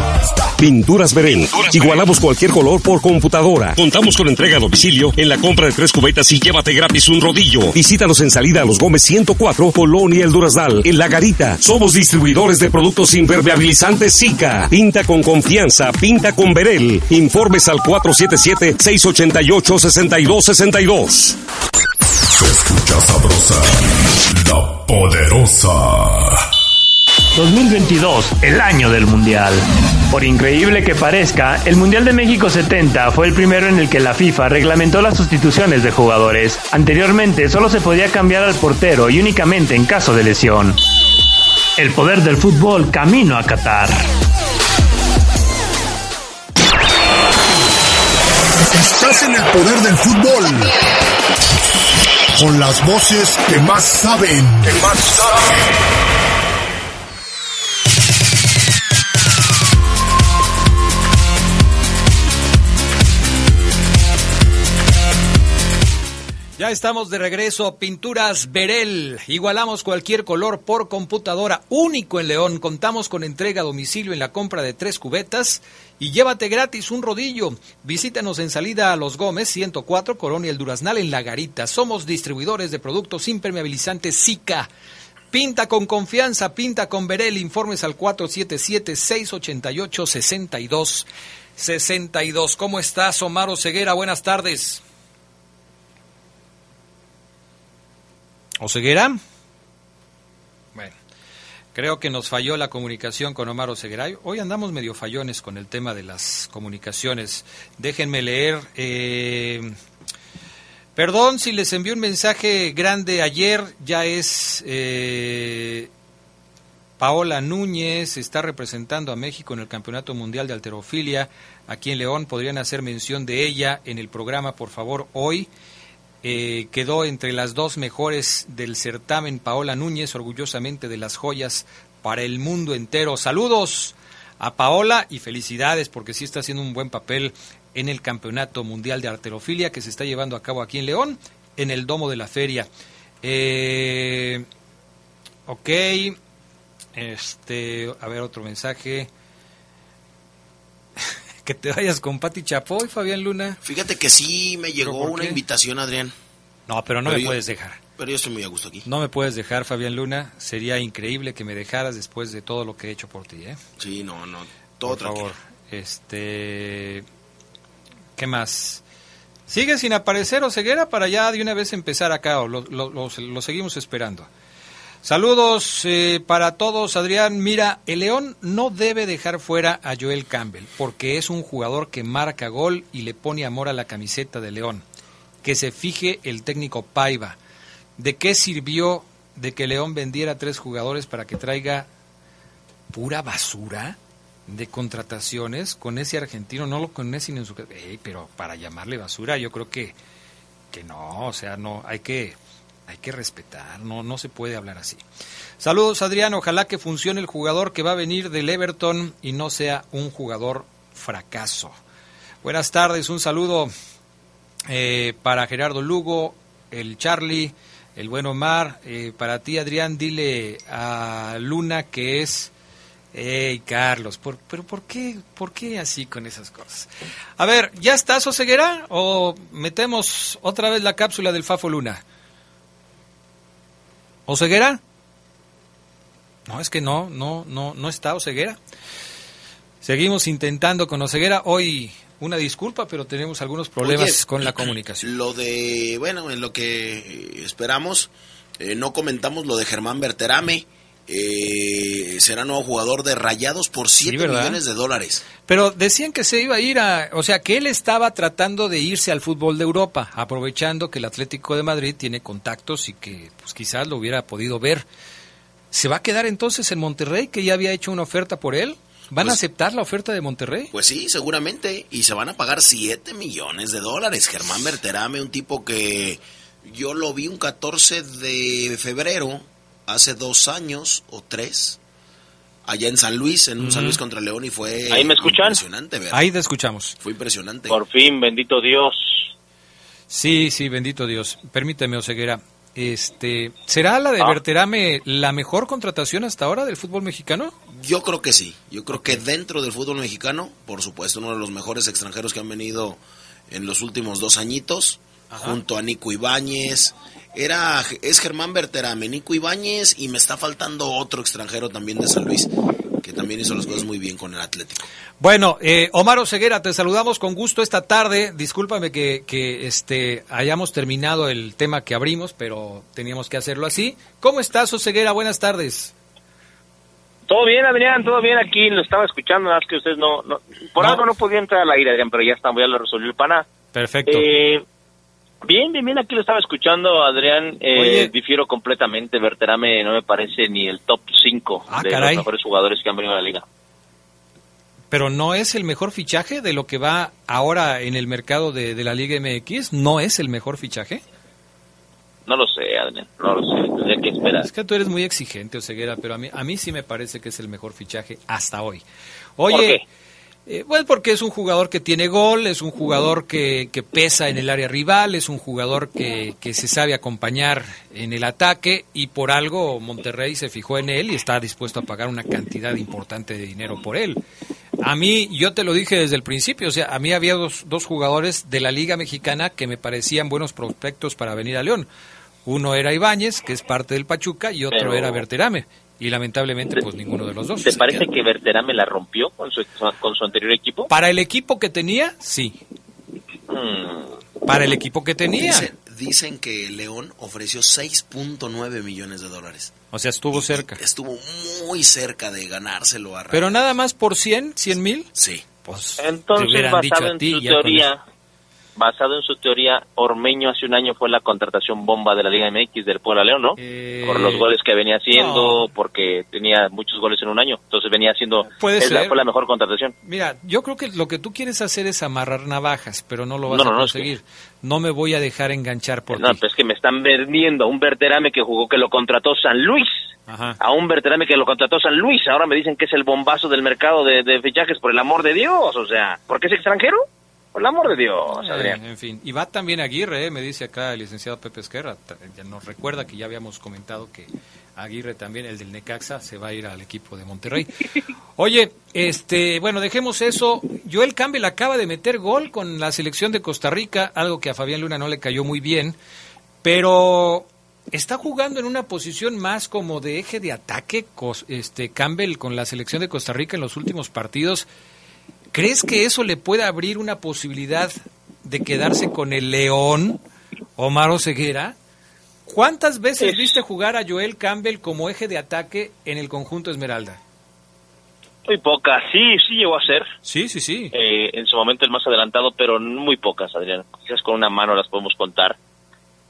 Pinturas Verén. Igualamos cualquier color por computadora. Contamos con entrega a domicilio en la compra de tres cubetas y llévate gratis un rodillo. Visítanos en salida a los Gómez 104, Polonia El Durazdal, en La Garita. Somos distribuidores de productos impermeabilizantes Zika. Pinta con confianza, pinta con Verel. Informes al 477-688-6262. Se escucha sabrosa, la poderosa. 2022, el año del Mundial. Por increíble que parezca, el Mundial de México 70 fue el primero en el que la FIFA reglamentó las sustituciones de jugadores. Anteriormente solo se podía cambiar al portero y únicamente en caso de lesión. El poder del fútbol camino a Qatar. Estás en el poder del fútbol. Con las voces que más saben. Que más saben. Ya estamos de regreso. Pinturas Berel. Igualamos cualquier color por computadora. Único en León. Contamos con entrega a domicilio en la compra de tres cubetas. Y llévate gratis un rodillo. Visítanos en salida a Los Gómez, 104, Colonia El Duraznal, en La Garita. Somos distribuidores de productos impermeabilizantes Zika. Pinta con confianza, pinta con Berel. Informes al 477-688-6262. ¿Cómo estás, Omar Ceguera? Buenas tardes. ¿O ceguera? Bueno, Creo que nos falló la comunicación con Omar Oseguera. Hoy andamos medio fallones con el tema de las comunicaciones. Déjenme leer. eh, perdón si les envié un mensaje grande ayer. Ya es eh, Paola Núñez. Está representando a México en el Campeonato Mundial de Alterofilia. Aquí en León podrían hacer mención de ella en el programa, por favor, hoy. Eh, quedó entre las dos mejores del certamen Paola Núñez, orgullosamente de las joyas para el mundo entero. Saludos a Paola y felicidades porque sí está haciendo un buen papel en el Campeonato Mundial de Arterofilia que se está llevando a cabo aquí en León, en el Domo de la Feria. Eh, ok, este, a ver otro mensaje. Que te vayas con Pati Chapoy, Fabián Luna. Fíjate que sí me llegó una invitación, Adrián. No, pero no Pero me yo- puedes dejar. Pero yo estoy muy a gusto aquí. No me puedes dejar, Fabián Luna. Sería increíble que me dejaras después de todo lo que he hecho por ti, ¿eh? Sí, no, no. Todo por tranquilo. favor. Este, ¿qué más? ¿Sigue sin aparecer Oseguera para ya de una vez empezar acá o lo, lo- lo- lo seguimos esperando? Saludos eh, para todos, Adrián. Mira, el León no debe dejar fuera a Joel Campbell porque es un jugador que marca gol y le pone amor a la camiseta de León. Que se fije el técnico Paiva. ¿De qué sirvió de que León vendiera tres jugadores para que traiga pura basura de contrataciones con ese argentino? No lo conocen en su... Ey, pero para llamarle basura yo creo que, que no, o sea, no, hay que, hay que respetar, no, no se puede hablar así. Saludos Adrián, ojalá que funcione el jugador que va a venir del Everton y no sea un jugador fracaso. Buenas tardes, un saludo eh, para Gerardo Lugo, el Charlie, el buen Omar. Eh, para ti, Adrián, dile a Luna que es. Ey, Carlos, ¿por, pero por qué, ¿por qué así con esas cosas? A ver, ¿ya estás, Oseguera? ¿O metemos otra vez la cápsula del Fafo Luna? ¿Oseguera? No, es que no, no, no, no está Oseguera. Seguimos intentando con Oseguera. Hoy una disculpa, pero tenemos algunos problemas Oye, con la comunicación. Lo de, bueno, en lo que esperamos, eh, no comentamos lo de Germán Berterame. Eh, será nuevo jugador de Rayados por 7 ¿verdad? millones de dólares. Pero decían que se iba a ir a, o sea, que él estaba tratando de irse al fútbol de Europa, aprovechando que el Atlético de Madrid tiene contactos y que pues quizás lo hubiera podido ver. ¿Se va a quedar entonces en Monterrey, que ya había hecho una oferta por él? ¿Van a Pues- aceptar la oferta de Monterrey? Pues sí, seguramente. Y se van a pagar 7 millones de dólares. Germán Berterame, un tipo que yo lo vi un 14 de febrero, hace dos años o tres, allá en San Luis, en un San. Luis contra León, y fue ¿Ahí me escuchan? impresionante. Ahí te escuchamos. Fue impresionante. Por fin, bendito Dios. Sí, sí, bendito Dios. Permíteme, Oseguera. Este, ¿Será la de Ah. Berterame la mejor contratación hasta ahora del fútbol mexicano? Yo creo que sí. Yo creo que dentro del fútbol mexicano, por supuesto, uno de los mejores extranjeros que han venido en los últimos dos añitos, junto a Nico Ibáñez. Era, es Germán Berterame, Nico Ibáñez, y me está faltando otro extranjero también de San Luis, que también hizo las cosas muy bien con el Atlético. Bueno, eh, Omar Oseguera, te saludamos con gusto esta tarde. Discúlpame que, que este, hayamos terminado el tema que abrimos, pero teníamos que hacerlo así. ¿Cómo estás, Oseguera? Buenas tardes. Todo bien, Adrián, todo bien aquí, lo estaba escuchando, nada más que ustedes no, no- por No. algo no podía entrar al aire, Adrián, pero ya estamos, ya lo resolvió el pana. Perfecto. Eh, bien, bien, bien, aquí lo estaba escuchando, Adrián, eh, difiero completamente, Berterame no me parece ni el top 5 Ah, de caray. los mejores jugadores que han venido a la liga. Pero no es el mejor fichaje de lo que va ahora en el mercado de, de la Liga MX. ¿No es el mejor fichaje? No lo sé, Adrián, no lo sé, tendría que esperar. Es que tú eres muy exigente, Oseguera, pero a mí, a mí sí me parece que es el mejor fichaje hasta hoy. Oye, ¿Por qué? Eh, pues porque es un jugador que tiene gol, es un jugador que, que pesa en el área rival, es un jugador que, que se sabe acompañar en el ataque y por algo Monterrey se fijó en él y está dispuesto a pagar una cantidad importante de dinero por él. A mí, yo te lo dije desde el principio, o sea, a mí había dos, dos jugadores de la Liga Mexicana que me parecían buenos prospectos para venir a León. Uno era Ibáñez, que es parte del Pachuca, y otro Pero- era Berterame. Y lamentablemente, pues ninguno de los dos. ¿Te parece que Berterame la rompió con su, con su anterior equipo? Para el equipo que tenía, sí. Mm, Para el equipo que tenía. Dicen, dicen que León ofreció 6.9 millones de dólares. O sea, estuvo cerca. Estuvo muy cerca de ganárselo a Pero nada más por 100, 100 mil. Sí. Pues Entonces, te hubieran dicho a ti teoría. Basado en su teoría, Ormeño hace un año fue la contratación bomba de la Liga MX del Puebla León, ¿no? Eh, Por los goles que venía haciendo, porque tenía muchos goles en un año. Entonces venía haciendo. Puede es la- ser. fue la mejor contratación. Mira, yo creo que lo que tú quieres hacer es amarrar navajas, pero no lo vas No, no, a no, es conseguir. No me voy a dejar enganchar por No, ti. pues es que me están vendiendo a un Berterame que jugó, que lo contrató San Luis. Ajá. A un Berterame que lo contrató San Luis. Ahora me dicen que es el bombazo del mercado de, de fichajes, por el amor de Dios. O sea, ¿por qué es extranjero? Por el amor de Dios, Eh, Adrián. en fin, y va también Aguirre, eh, me dice acá el licenciado Pepe Esquerra. Ya nos recuerda que ya habíamos comentado que Aguirre también, el del Necaxa, se va a ir al equipo de Monterrey. Oye, este, bueno, dejemos eso. Joel Campbell acaba de meter gol con la selección de Costa Rica, algo que a Fabián Luna no le cayó muy bien, pero está jugando en una posición más como de eje de ataque, este Campbell con la selección de Costa Rica en los últimos partidos. ¿Crees que eso le puede abrir una posibilidad de quedarse con el León, Omar Oseguera? ¿Cuántas veces viste jugar a Joel Campbell como eje de ataque en el conjunto Esmeralda? Muy pocas, sí, sí llegó a ser. Sí, sí, sí. Eh, en su momento el más adelantado, pero muy pocas, Adrián. Quizás con una mano las podemos contar.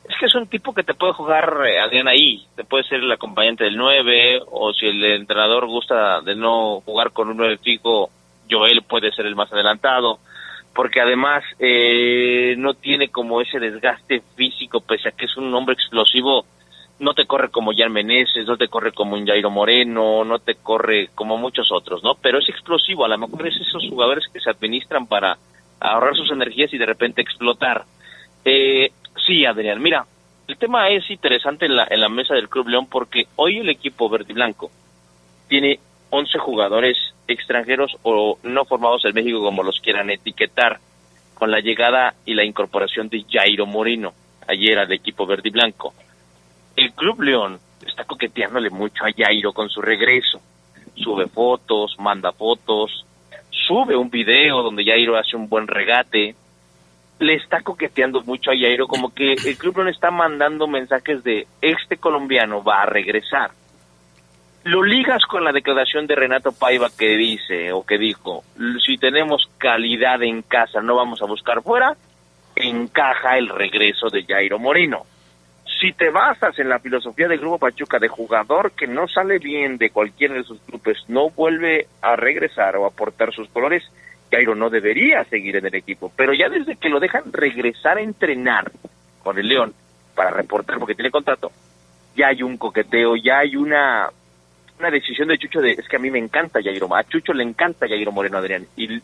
Es que es un tipo que te puede jugar, eh, Adrián, ahí. Te puede ser el acompañante del 9, o si el entrenador gusta de no jugar con un 9 fijo, Joel puede ser el más adelantado. Porque además eh, no tiene como ese desgaste físico, pese a que es un hombre explosivo. No te corre como Jan Meneses, no te corre como un Jairo Moreno, no te corre como muchos otros, ¿no? Pero es explosivo, a lo mejor es esos jugadores que se administran para ahorrar sus energías y de repente explotar. Eh, sí, Adrián, mira, el tema es interesante en la, en la mesa del Club León porque hoy el equipo verde y blanco tiene 11 jugadores extranjeros o no formados en México como los quieran etiquetar con la llegada y la incorporación de Jairo Moreno ayer al equipo verde y blanco. El Club León está coqueteándole mucho a Jairo con su regreso. Sube fotos, manda fotos, sube un video donde Jairo hace un buen regate. Le está coqueteando mucho a Jairo, como que el Club León está mandando mensajes de este colombiano va a regresar. Lo ligas con la declaración de Renato Paiva que dice o que dijo, si tenemos calidad en casa, no vamos a buscar fuera, encaja el regreso de Jairo Moreno si te basas en la filosofía del Grupo Pachuca de jugador que no sale bien de cualquiera de sus grupos, no vuelve a regresar o aportar sus colores, Jairo no debería seguir en el equipo. Pero ya desde que lo dejan regresar a entrenar con el León para reportar porque tiene contrato, ya hay un coqueteo, ya hay una una decisión de Chucho de es que a mí me encanta Jairo, a Chucho le encanta Jairo Moreno Adrián y,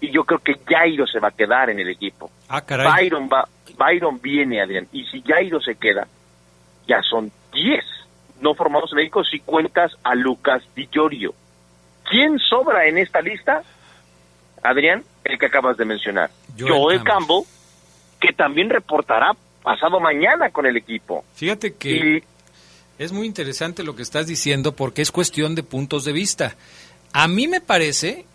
y yo creo que Jairo se va a quedar en el equipo. Ah, caray. Byron va, Byron viene, Adrián, y si Jairo se queda, ya son 10 no formados en México si cuentas a Lucas Di Llorio. ¿Quién sobra en esta lista? Adrián, el que acabas de mencionar. Joel Joel, Campbell. Campbell, que también reportará pasado mañana con el equipo. Fíjate que es muy interesante lo que estás diciendo porque es cuestión de puntos de vista. A mí me parece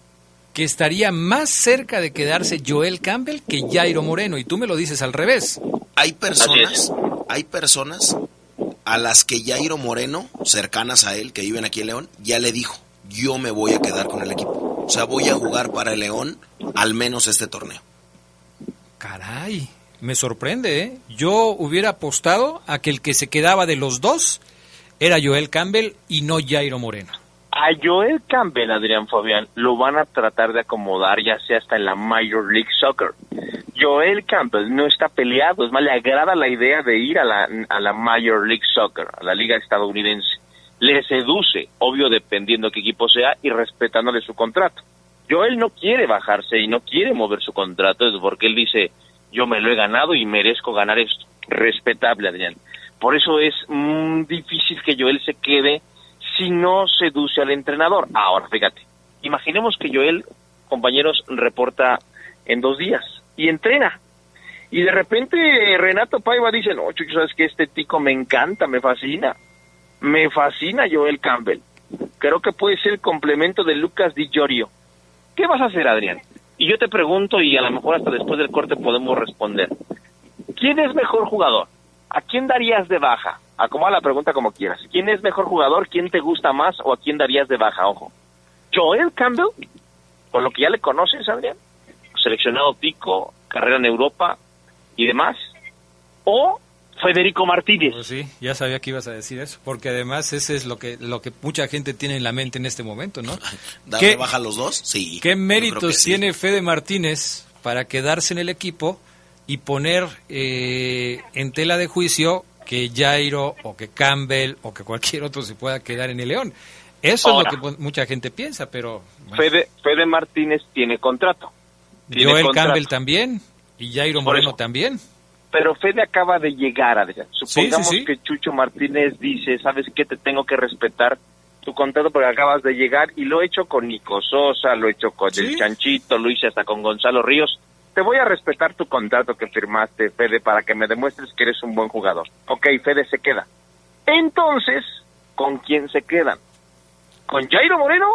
que estaría más cerca de quedarse Joel Campbell que Jairo Moreno y tú me lo dices al revés. Hay personas, hay personas a las que Jairo Moreno, cercanas a él, que viven aquí en León, ya le dijo, yo me voy a quedar con el equipo. O sea, voy a jugar para el León al menos este torneo. Caray, me sorprende, ¿eh? Yo hubiera apostado a que el que se quedaba de los dos era Joel Campbell y no Jairo Moreno. A Joel Campbell, Adrián Fabián, lo van a tratar de acomodar ya sea hasta en la Major League Soccer. Joel Campbell no está peleado, es más, le agrada la idea de ir a la, a la Major League Soccer, a la liga estadounidense. Le seduce, obvio dependiendo qué equipo sea y respetándole su contrato. Joel no quiere bajarse y no quiere mover su contrato, es porque él dice, yo me lo he ganado y merezco ganar esto. Respetable, Adrián. Por eso es difícil que Joel se quede si no seduce al entrenador. Ahora, fíjate, imaginemos que Joel, compañeros, reporta en dos días y entrena. Y de repente Renato Paiva dice, no, Chucho, sabes que este tico me encanta, me fascina. Me fascina Joel Campbell. Creo que puede ser el complemento de Lucas Di Llorio. ¿Qué vas a hacer, Adrián? Y yo te pregunto, y a lo mejor hasta después del corte podemos responder. ¿Quién es mejor jugador? ¿A quién darías de baja? Acomoda la pregunta como quieras. ¿Quién es mejor jugador? ¿Quién te gusta más? ¿O a quién darías de baja? Ojo. Joel Campbell, por lo que ya le conoces, Adrián, seleccionado pico, carrera en Europa y demás. O Federico Martínez. Pues sí, ya sabía que ibas a decir eso, porque además ese es lo que lo que mucha gente tiene en la mente en este momento, ¿no? ¿Darle ¿Qué- baja a los dos? Sí. ¿Qué méritos que sí. tiene Fede Martínez para quedarse en el equipo y poner eh, en tela de juicio que Jairo o que Campbell o que cualquier otro se pueda quedar en el León? Eso Ahora. es lo que pu- mucha gente piensa, pero bueno, Fede, Fede Martínez tiene contrato. Tiene Joel contrato. Campbell también y Jairo Moreno también. Pero Fede acaba de llegar, Adrián. Supongamos sí, sí. que Chucho Martínez dice, ¿sabes qué? Te tengo que respetar tu contrato porque acabas de llegar y lo he hecho con Nico Sosa, lo he hecho con el Chanchito, lo hice hasta con Gonzalo Ríos. Te voy a respetar tu contrato que firmaste, Fede, para que me demuestres que eres un buen jugador. Ok, Fede se queda. Entonces, ¿con quién se quedan? ¿Con Jairo Moreno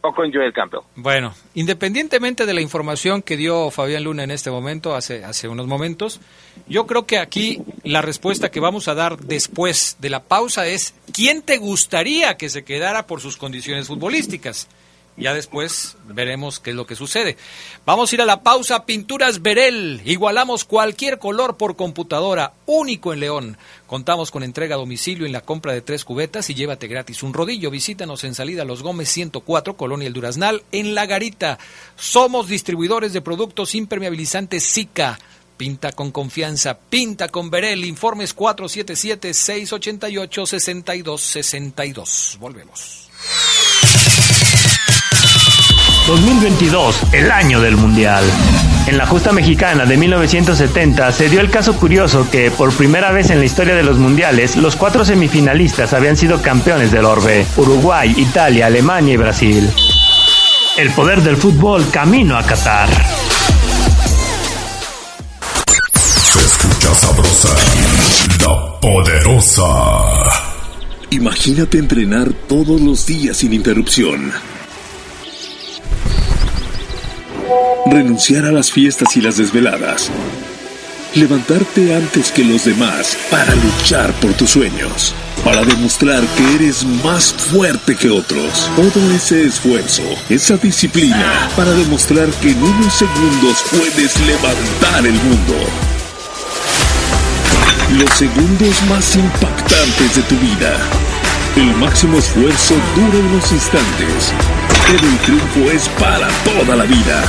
o con Joel Campbell? Bueno, independientemente de la información que dio Fabián Luna en este momento, hace, hace unos momentos, yo creo que aquí la respuesta que vamos a dar después de la pausa es ¿quién te gustaría que se quedara por sus condiciones futbolísticas? Ya después veremos qué es lo que sucede. Vamos a ir a la pausa. Pinturas Verel. Igualamos cualquier color por computadora. Único en León. Contamos con entrega a domicilio en la compra de tres cubetas y llévate gratis un rodillo. Visítanos en salida Los Gómez 104, Colonia El Duraznal, en La Garita. Somos distribuidores de productos impermeabilizantes Zika. Pinta con confianza, pinta con Verel. Informes 477-688-6262. Volvemos. 2022, el año del Mundial. En la justa mexicana de 1970 se dio el caso curioso que, por primera vez en la historia de los mundiales, los cuatro semifinalistas habían sido campeones del orbe: Uruguay, Italia, Alemania y Brasil. El poder del fútbol camino a Qatar. Se escucha sabrosa, la poderosa. Imagínate entrenar todos los días sin interrupción. Renunciar a las fiestas y las desveladas. Levantarte antes que los demás para luchar por tus sueños. Para demostrar que eres más fuerte que otros. Todo ese esfuerzo, esa disciplina, para demostrar que en unos segundos puedes levantar el mundo. Los segundos más impactantes de tu vida. El máximo esfuerzo dura unos instantes, pero el triunfo es para toda la vida.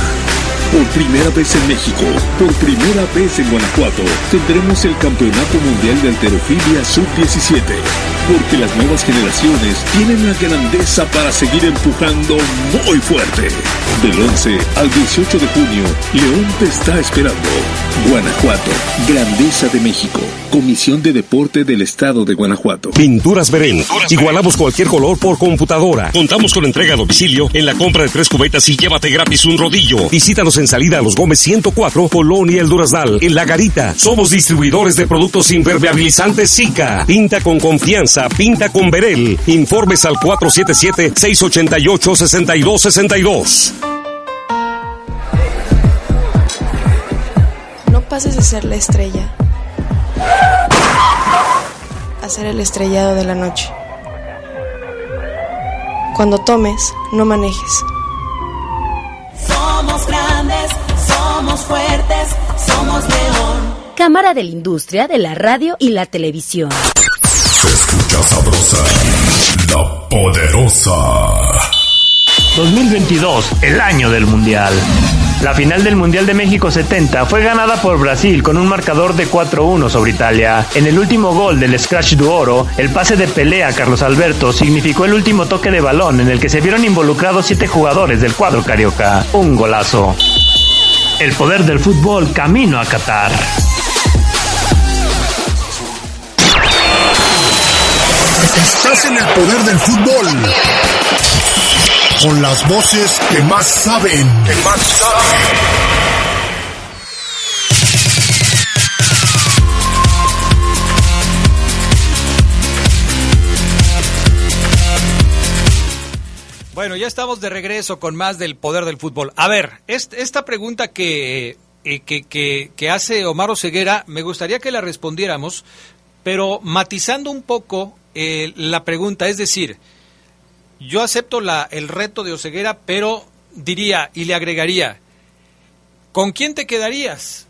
Por primera vez en México, por primera vez en Guanajuato, tendremos el Campeonato Mundial de Alterofilia Sub-17. Porque las nuevas generaciones tienen la grandeza para seguir empujando muy fuerte. Del 11 al 18 de junio, León te está esperando. Guanajuato, Grandeza de México. Comisión de Deporte del Estado de Guanajuato. Pinturas Verén. Igualamos cualquier color por computadora. Contamos con entrega a domicilio en la compra de tres cubetas y llévate gratis un rodillo. Visítanos en salida a Los Gómez 104, Colonia El Duraznal, en La Garita. Somos distribuidores de productos impermeabilizantes Zika. Pinta con confianza, pinta con Verel. Informes al 477-688-6262. No pases de ser la estrella a ser el estrellado de la noche. Cuando tomes, no manejes. Somos grandes, somos fuertes, somos león. Cámara de la Industria de la Radio y la Televisión. Se escucha sabrosa, la poderosa. 2022, el año del Mundial. La final del Mundial de México 70 fue ganada por Brasil con un marcador de 4-1 sobre Italia. En el último gol del Scratch du Oro, el pase de pelea a Carlos Alberto significó el último toque de balón en el que se vieron involucrados siete jugadores del cuadro carioca. Un golazo. El poder del fútbol camino a Qatar. Estás en el poder del fútbol. Con las voces que más saben. Que más saben. Bueno, ya estamos de regreso con más del poder del fútbol. A ver, est- esta pregunta que eh, que, que, que hace Omar Oseguera, me gustaría que la respondiéramos, pero matizando un poco eh, la pregunta, es decir, yo acepto la, el reto de Oseguera, pero diría y le agregaría, ¿con quién te quedarías?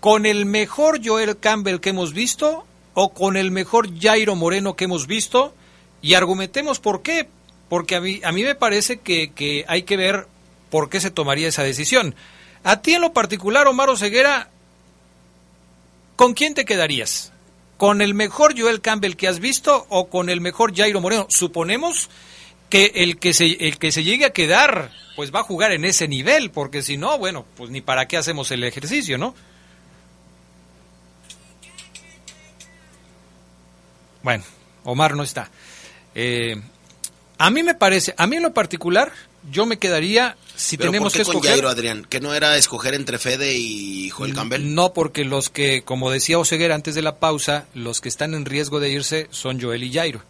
¿Con el mejor Joel Campbell que hemos visto o con el mejor Jairo Moreno que hemos visto? Y argumentemos por qué, porque a mí, a me parece que, que hay que ver por qué se tomaría esa decisión. A ti en lo particular, Omar Ceguera, ¿con quién te quedarías? ¿Con el mejor Joel Campbell que has visto o con el mejor Jairo Moreno? Suponemos que el que se, el que se llegue a quedar, pues va a jugar en ese nivel, porque si no, bueno, pues ni para qué hacemos el ejercicio, ¿no? Bueno, Omar no está. Eh, a mí me parece, a mí en lo particular, yo me quedaría si Pero tenemos ¿por qué que con escoger. Jairo, Adrián? ¿Que no era escoger entre Fede y Joel Campbell? No, porque los que, como decía Oseguera antes de la pausa, los que están en riesgo de irse son Joel y Jairo.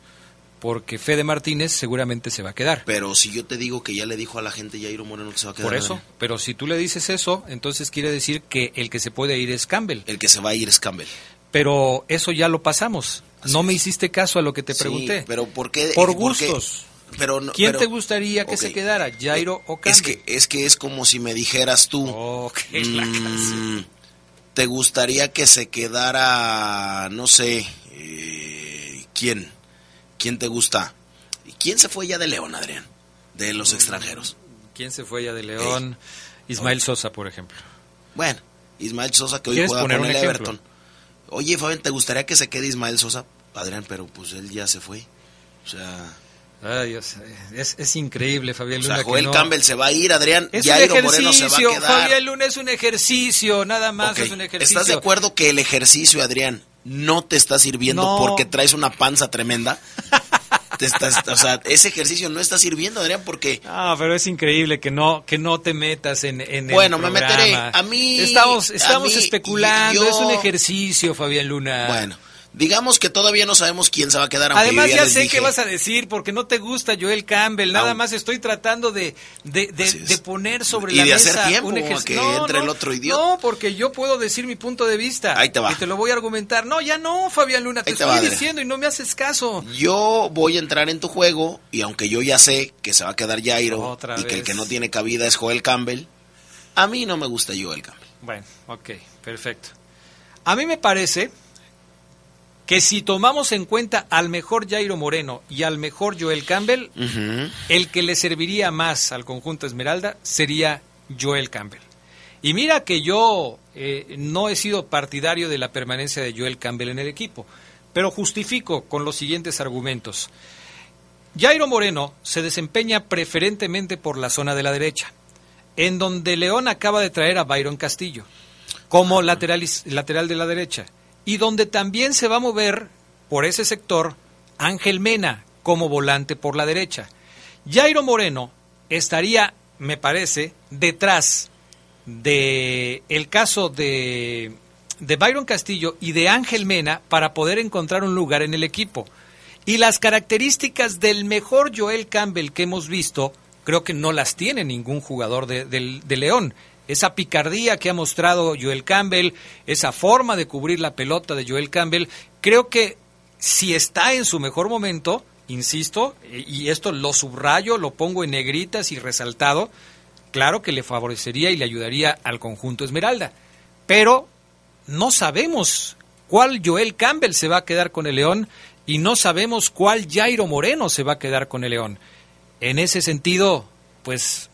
Porque Fede Martínez seguramente se va a quedar. Pero si yo te digo que ya le dijo a la gente Jairo Moreno que se va a quedar. Por eso, Adrián. pero si tú le dices eso, entonces quiere decir que el que se puede ir es Campbell. El que se va a ir es Campbell. Pero eso ya lo pasamos. no me hiciste caso a lo que te Sí, pregunté. pero ¿por qué? Por por qué? Gustos. Pero no- ¿Quién pero- te gustaría que se quedara, Jairo o Campbell? Es que, es que es como si me dijeras tú. mm, ¿Te gustaría que se quedara, no sé, eh, quién? ¿Quién te gusta? ¿Quién se fue ya de León, Adrián? De Mm. los extranjeros. ¿Quién se fue ya de León? Ismael Sosa, por ejemplo. Bueno, Ismael Sosa que hoy ¿Quieres juega con el? Everton. Oye, Fabián, ¿te gustaría que se quede Ismael Sosa? Adrián, pero pues él ya se fue. O sea, Ay, Dios, es, es increíble, Fabián o Luna. sea que Joel no- Campbell se va a ir, Adrián. Es Jairo un Moreno se va a ejercicio, quedar. Fabián Luna es un ejercicio, nada más es un ejercicio. ¿Estás de acuerdo que el ejercicio, Adrián, no te está sirviendo No. porque traes una panza tremenda? Te estás, o sea, ese ejercicio no está sirviendo, Adrián, porque Ah, pero es increíble que no que no te metas en, en el Bueno, me programa. meteré. A mí- estamos estamos mí, especulando, yo- es un ejercicio, Fabián Luna. bueno, digamos que todavía no sabemos quién se va a quedar. Además ya sé dije- qué vas a decir porque no te gusta Joel Campbell, nada más estoy tratando de, de, de- de poner sobre Y la de hacer mesa un ejercicio. que entre el otro idiota. No, porque yo puedo decir mi punto de vista. Ahí te va. Y te lo voy a argumentar. No, ya no, Fabián Luna, te Ahí te estoy va, diciendo y no me haces caso. Yo voy a entrar en tu juego y aunque yo ya sé que se va a quedar Jairo Otra y que el que no tiene cabida es Joel Campbell, a mí no me gusta Joel Campbell. Bueno, ok, perfecto. A mí me parece que si tomamos en cuenta al mejor Jairo Moreno y al mejor Joel Campbell, el que le serviría más al conjunto Esmeralda sería Joel Campbell. Y mira que yo eh, no he sido partidario de la permanencia de Joel Campbell en el equipo, pero justifico con los siguientes argumentos. Jairo Moreno se desempeña preferentemente por la zona de la derecha, en donde León acaba de traer a Byron Castillo como lateral, lateral de la derecha, y donde también se va a mover por ese sector Ángel Mena como volante por la derecha. Jairo Moreno estaría, me parece, detrás de el caso de, de Byron Castillo y de Ángel Mena para poder encontrar un lugar en el equipo. Y las características del mejor Joel Campbell que hemos visto, creo que no las tiene ningún jugador de, del- de León. Esa picardía que ha mostrado Joel Campbell, esa forma de cubrir la pelota de Joel Campbell, creo que si está en su mejor momento, insisto, y esto lo subrayo, lo pongo en negritas y resaltado, claro que le favorecería y le ayudaría al conjunto Esmeralda. Pero no sabemos cuál Joel Campbell se va a quedar con el León y no sabemos cuál Jairo Moreno se va a quedar con el León. En ese sentido, pues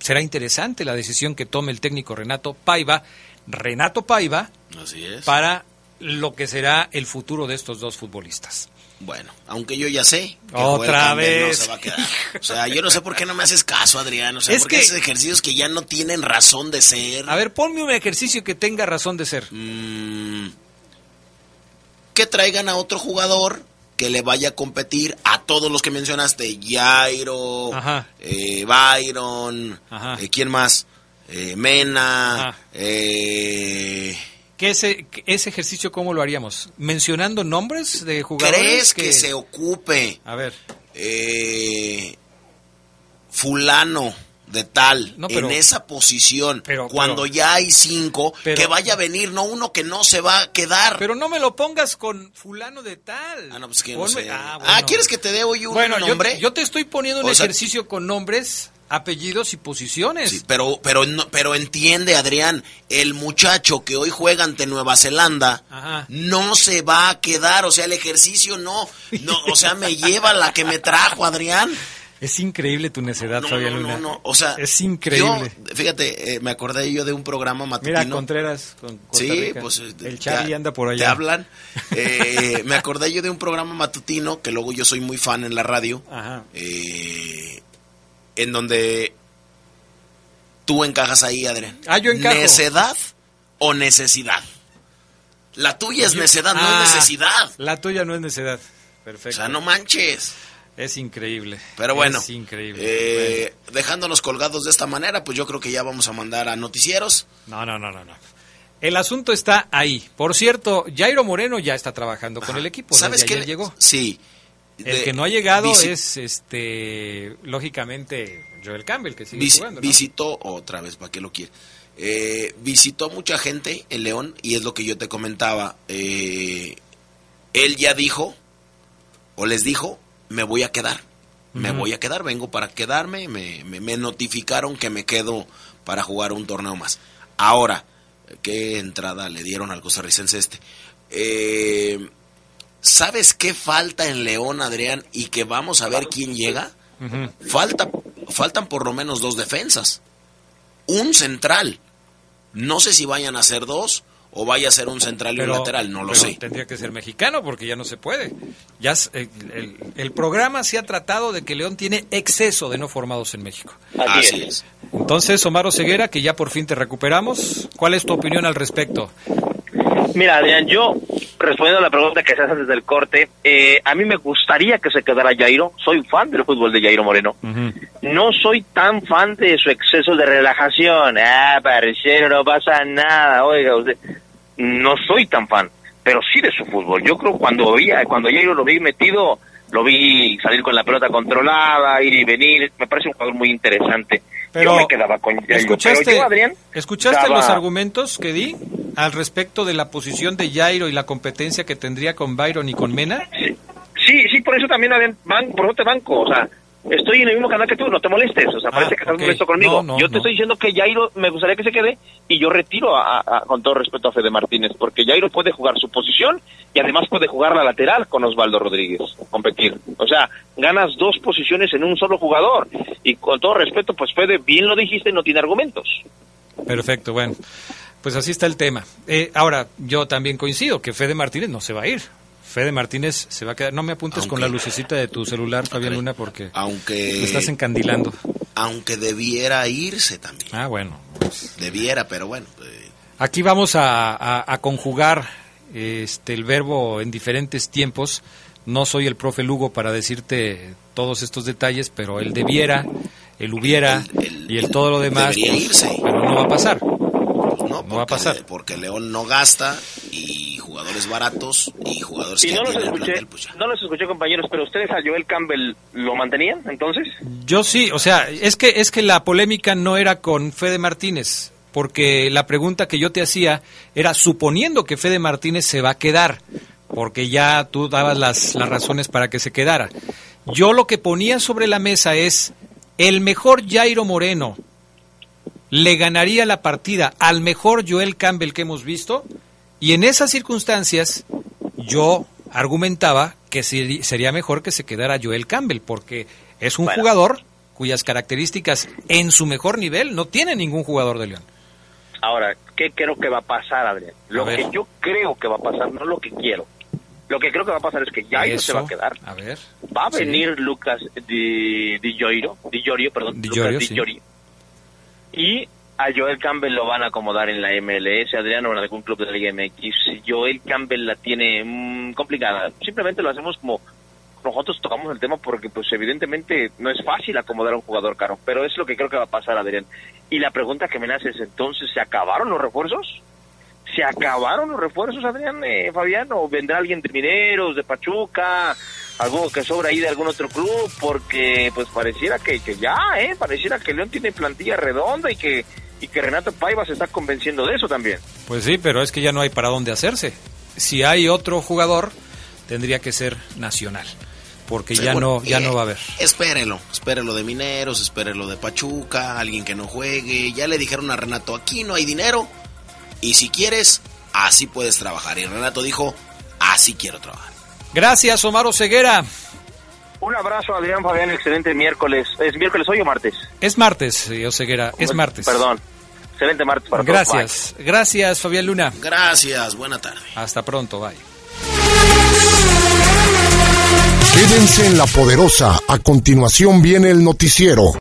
será interesante la decisión que tome el técnico Renato Paiva, Renato Paiva, Así es. para lo que será el futuro de estos dos futbolistas. Bueno, aunque yo ya sé que Otra vez. no se va a quedar. O sea, yo no sé por qué no me haces caso, Adrián. O sea, Es porque que- esos ejercicios que ya no tienen razón de ser. A ver, ponme un ejercicio que tenga razón de ser. Mm, que traigan a otro jugador que le vaya a competir a todos los que mencionaste. Jairo, eh, Byron, eh, ¿quién más? Eh, Mena, ¿Qué ese, que ese ejercicio cómo lo haríamos? ¿Mencionando nombres de jugadores? ¿Crees que se ocupe A ver. eh, fulano de tal No, pero- en esa posición Pero- cuando pero- ya hay cinco que vaya a venir no uno que no se va a quedar Pero no me lo pongas con fulano de tal. ah no pues que no sé. ah, ah, quieres que te dé hoy un Bueno, yo, nombre yo te estoy poniendo un O sea- ejercicio con nombres, apellidos y posiciones. Sí, pero pero no- pero entiende Adrián el muchacho que hoy juega ante Nueva Zelanda Ajá. no se va a quedar o sea el ejercicio no no o sea me lleva la que me trajo Adrián Es increíble tu necedad, no, Fabián Luna. no, no, o sea, es increíble. yo, fíjate, eh, me acordé yo de un programa matutino. Mira, Contreras con Costa Sí, Rica. pues eh, el Charlie te- anda por Te allá. hablan. Eh, me acordé yo de un programa matutino que luego yo soy muy fan en la radio, Ajá. eh, en donde tú encajas ahí, Adrián. Ah, yo encajo. ¿Necedad o necesidad? La tuya es necedad, no Ah, es necesidad. La tuya no es necedad. Perfecto. O sea, no manches. Es increíble. Pero bueno, Es increíble. eh, dejándonos colgados de esta manera, pues yo creo que ya vamos a mandar a noticieros. No, no, no, no, no. El asunto está ahí. Por cierto, Jairo Moreno ya está trabajando con el equipo. ¿Sabes qué? llegó. Sí. El que no ha llegado es, este, lógicamente, Joel Campbell, que sigue Vis- jugando. ¿no? Visitó otra vez, ¿para qué lo quiere? Eh, visitó mucha gente en León y es lo que yo te comentaba. eh, él ya dijo, o les dijo, me voy a quedar. Me voy a quedar, vengo para quedarme. Me, me- me notificaron que me quedo para jugar un torneo más. Ahora, ¿qué entrada le dieron al costarricense este? Eh, ¿Sabes qué falta en León, Adrián? Y que vamos a ver quién llega. Falta, faltan por lo menos dos defensas. Un central. No sé si vayan a ser dos o vaya a ser un central y un lateral, no lo sé. Tendría que ser mexicano porque ya no se puede. Ya el, el- el programa se ha tratado de que León tiene exceso de no formados en México. Así es. Entonces, Omar Ceguera, que ya por fin te recuperamos, ¿cuál es tu opinión al respecto? Mira, Adrián, yo respondiendo a la pregunta que se hace desde el corte, eh, a mí me gustaría que se quedara Jairo. Soy fan del fútbol de Jairo Moreno. No soy tan fan de su exceso de relajación. Ah, parcero, no pasa nada. Oiga, usted. No soy tan fan, pero sí de su fútbol. Yo creo cuando vi, a- cuando Jairo lo vi metido, lo vi salir con la pelota controlada, ir y venir. Me parece un jugador muy interesante. Pero, yo me quedaba con. ¿Escuchaste, Pero yo, Adrián, ¿escuchaste daba- los argumentos que di al respecto de la posición de Jairo y la competencia que tendría con Byron y con Mena? Sí, sí, por eso también, Adrián, ban- por eso te banco, o sea, estoy en el mismo canal que tú, no te molestes, o sea, parece que estás ok. molesto conmigo. No, no, yo te no. estoy diciendo que Jairo me gustaría que se quede y yo retiro, a- a- con todo respeto a Fede Martínez, porque Jairo puede jugar su posición y además puede jugar la lateral con Osvaldo Rodríguez, competir. O sea, ganas dos posiciones en un solo jugador y con todo respeto, pues Fede, bien lo dijiste, no tiene argumentos. Perfecto, bueno. Pues así está el tema. Eh, ahora, yo también coincido que Fede Martínez no se va a ir. Fede Martínez se va a quedar. No me apuntes con la lucecita de tu celular, Fabián Luna, porque Aunque, me estás encandilando. aunque debiera irse también. Ah, bueno. Debiera, pero bueno. eh, Aquí vamos a, a- a conjugar este, el verbo en diferentes tiempos. No soy el profe Lugo para decirte todos estos detalles, pero el debiera, el hubiera y el todo lo demás, debería pues, irse. pero no va a pasar. No, va a pasar. Porque León no gasta y jugadores baratos y jugadores Y que no los escuché, plantel, pues no los escuché compañeros, pero ustedes a Joel Campbell lo mantenían entonces? Yo sí, o sea, es que es que la polémica no era con Fede Martínez, porque la pregunta que yo te hacía era suponiendo que Fede Martínez se va a quedar, porque ya tú dabas las, las razones para que se quedara. Yo lo que ponía sobre la mesa es el mejor Jairo Moreno le ganaría la partida al mejor Joel Campbell que hemos visto y en esas circunstancias yo argumentaba que sería mejor que se quedara Joel Campbell porque es un Bueno. jugador cuyas características en su mejor nivel no tiene ningún jugador de León. Ahora, ¿qué creo que va a pasar, Adrián? Lo A ver. que yo creo que va a pasar, no lo que quiero. Lo que creo que va a pasar es que Jairo Eso, se va a quedar. A ver. Va a Sí. venir Lucas Di, Di Di Giorio, perdón, Di Lucas Giorio, Di sí. Y a Joel Campbell lo van a acomodar en la MLS, Adrián, o en algún club de la Liga MX. Joel Campbell la tiene mm, complicada. Simplemente lo hacemos como nosotros tocamos el tema porque pues evidentemente no es fácil acomodar a un jugador caro, pero es lo que creo que va a pasar, Adrián. Y la pregunta que me nace es entonces, ¿se acabaron los refuerzos? ¿Se acabaron los refuerzos, Adrián, eh, Fabián? ¿O vendrá alguien de Mineros, de Pachuca? Alguno que sobra ahí de algún otro club, porque pues pareciera que, que ya, ¿eh? Pareciera que León tiene plantilla redonda y que, y que Renato Paiva se está convenciendo de eso también. Pues sí, pero es que ya no hay para dónde hacerse. Si hay otro jugador, tendría que ser nacional, porque ya no ya Eh, no va a haber. Espérelo, espérelo de Mineros, espérelo de Pachuca, alguien que no juegue. Ya le dijeron a Renato, aquí no hay dinero y si quieres, así puedes trabajar. Y Renato dijo, así quiero trabajar. Gracias, Omar Ceguera. Un abrazo, Adrián Fabián, excelente miércoles. ¿Es miércoles hoy o martes? Es martes, eh, Oseguera, es martes. Perdón. Excelente martes para todos. Gracias, gracias, Fabián Luna. Gracias, buena tarde. Hasta pronto, bye. Quédense en la poderosa. A continuación viene el noticiero.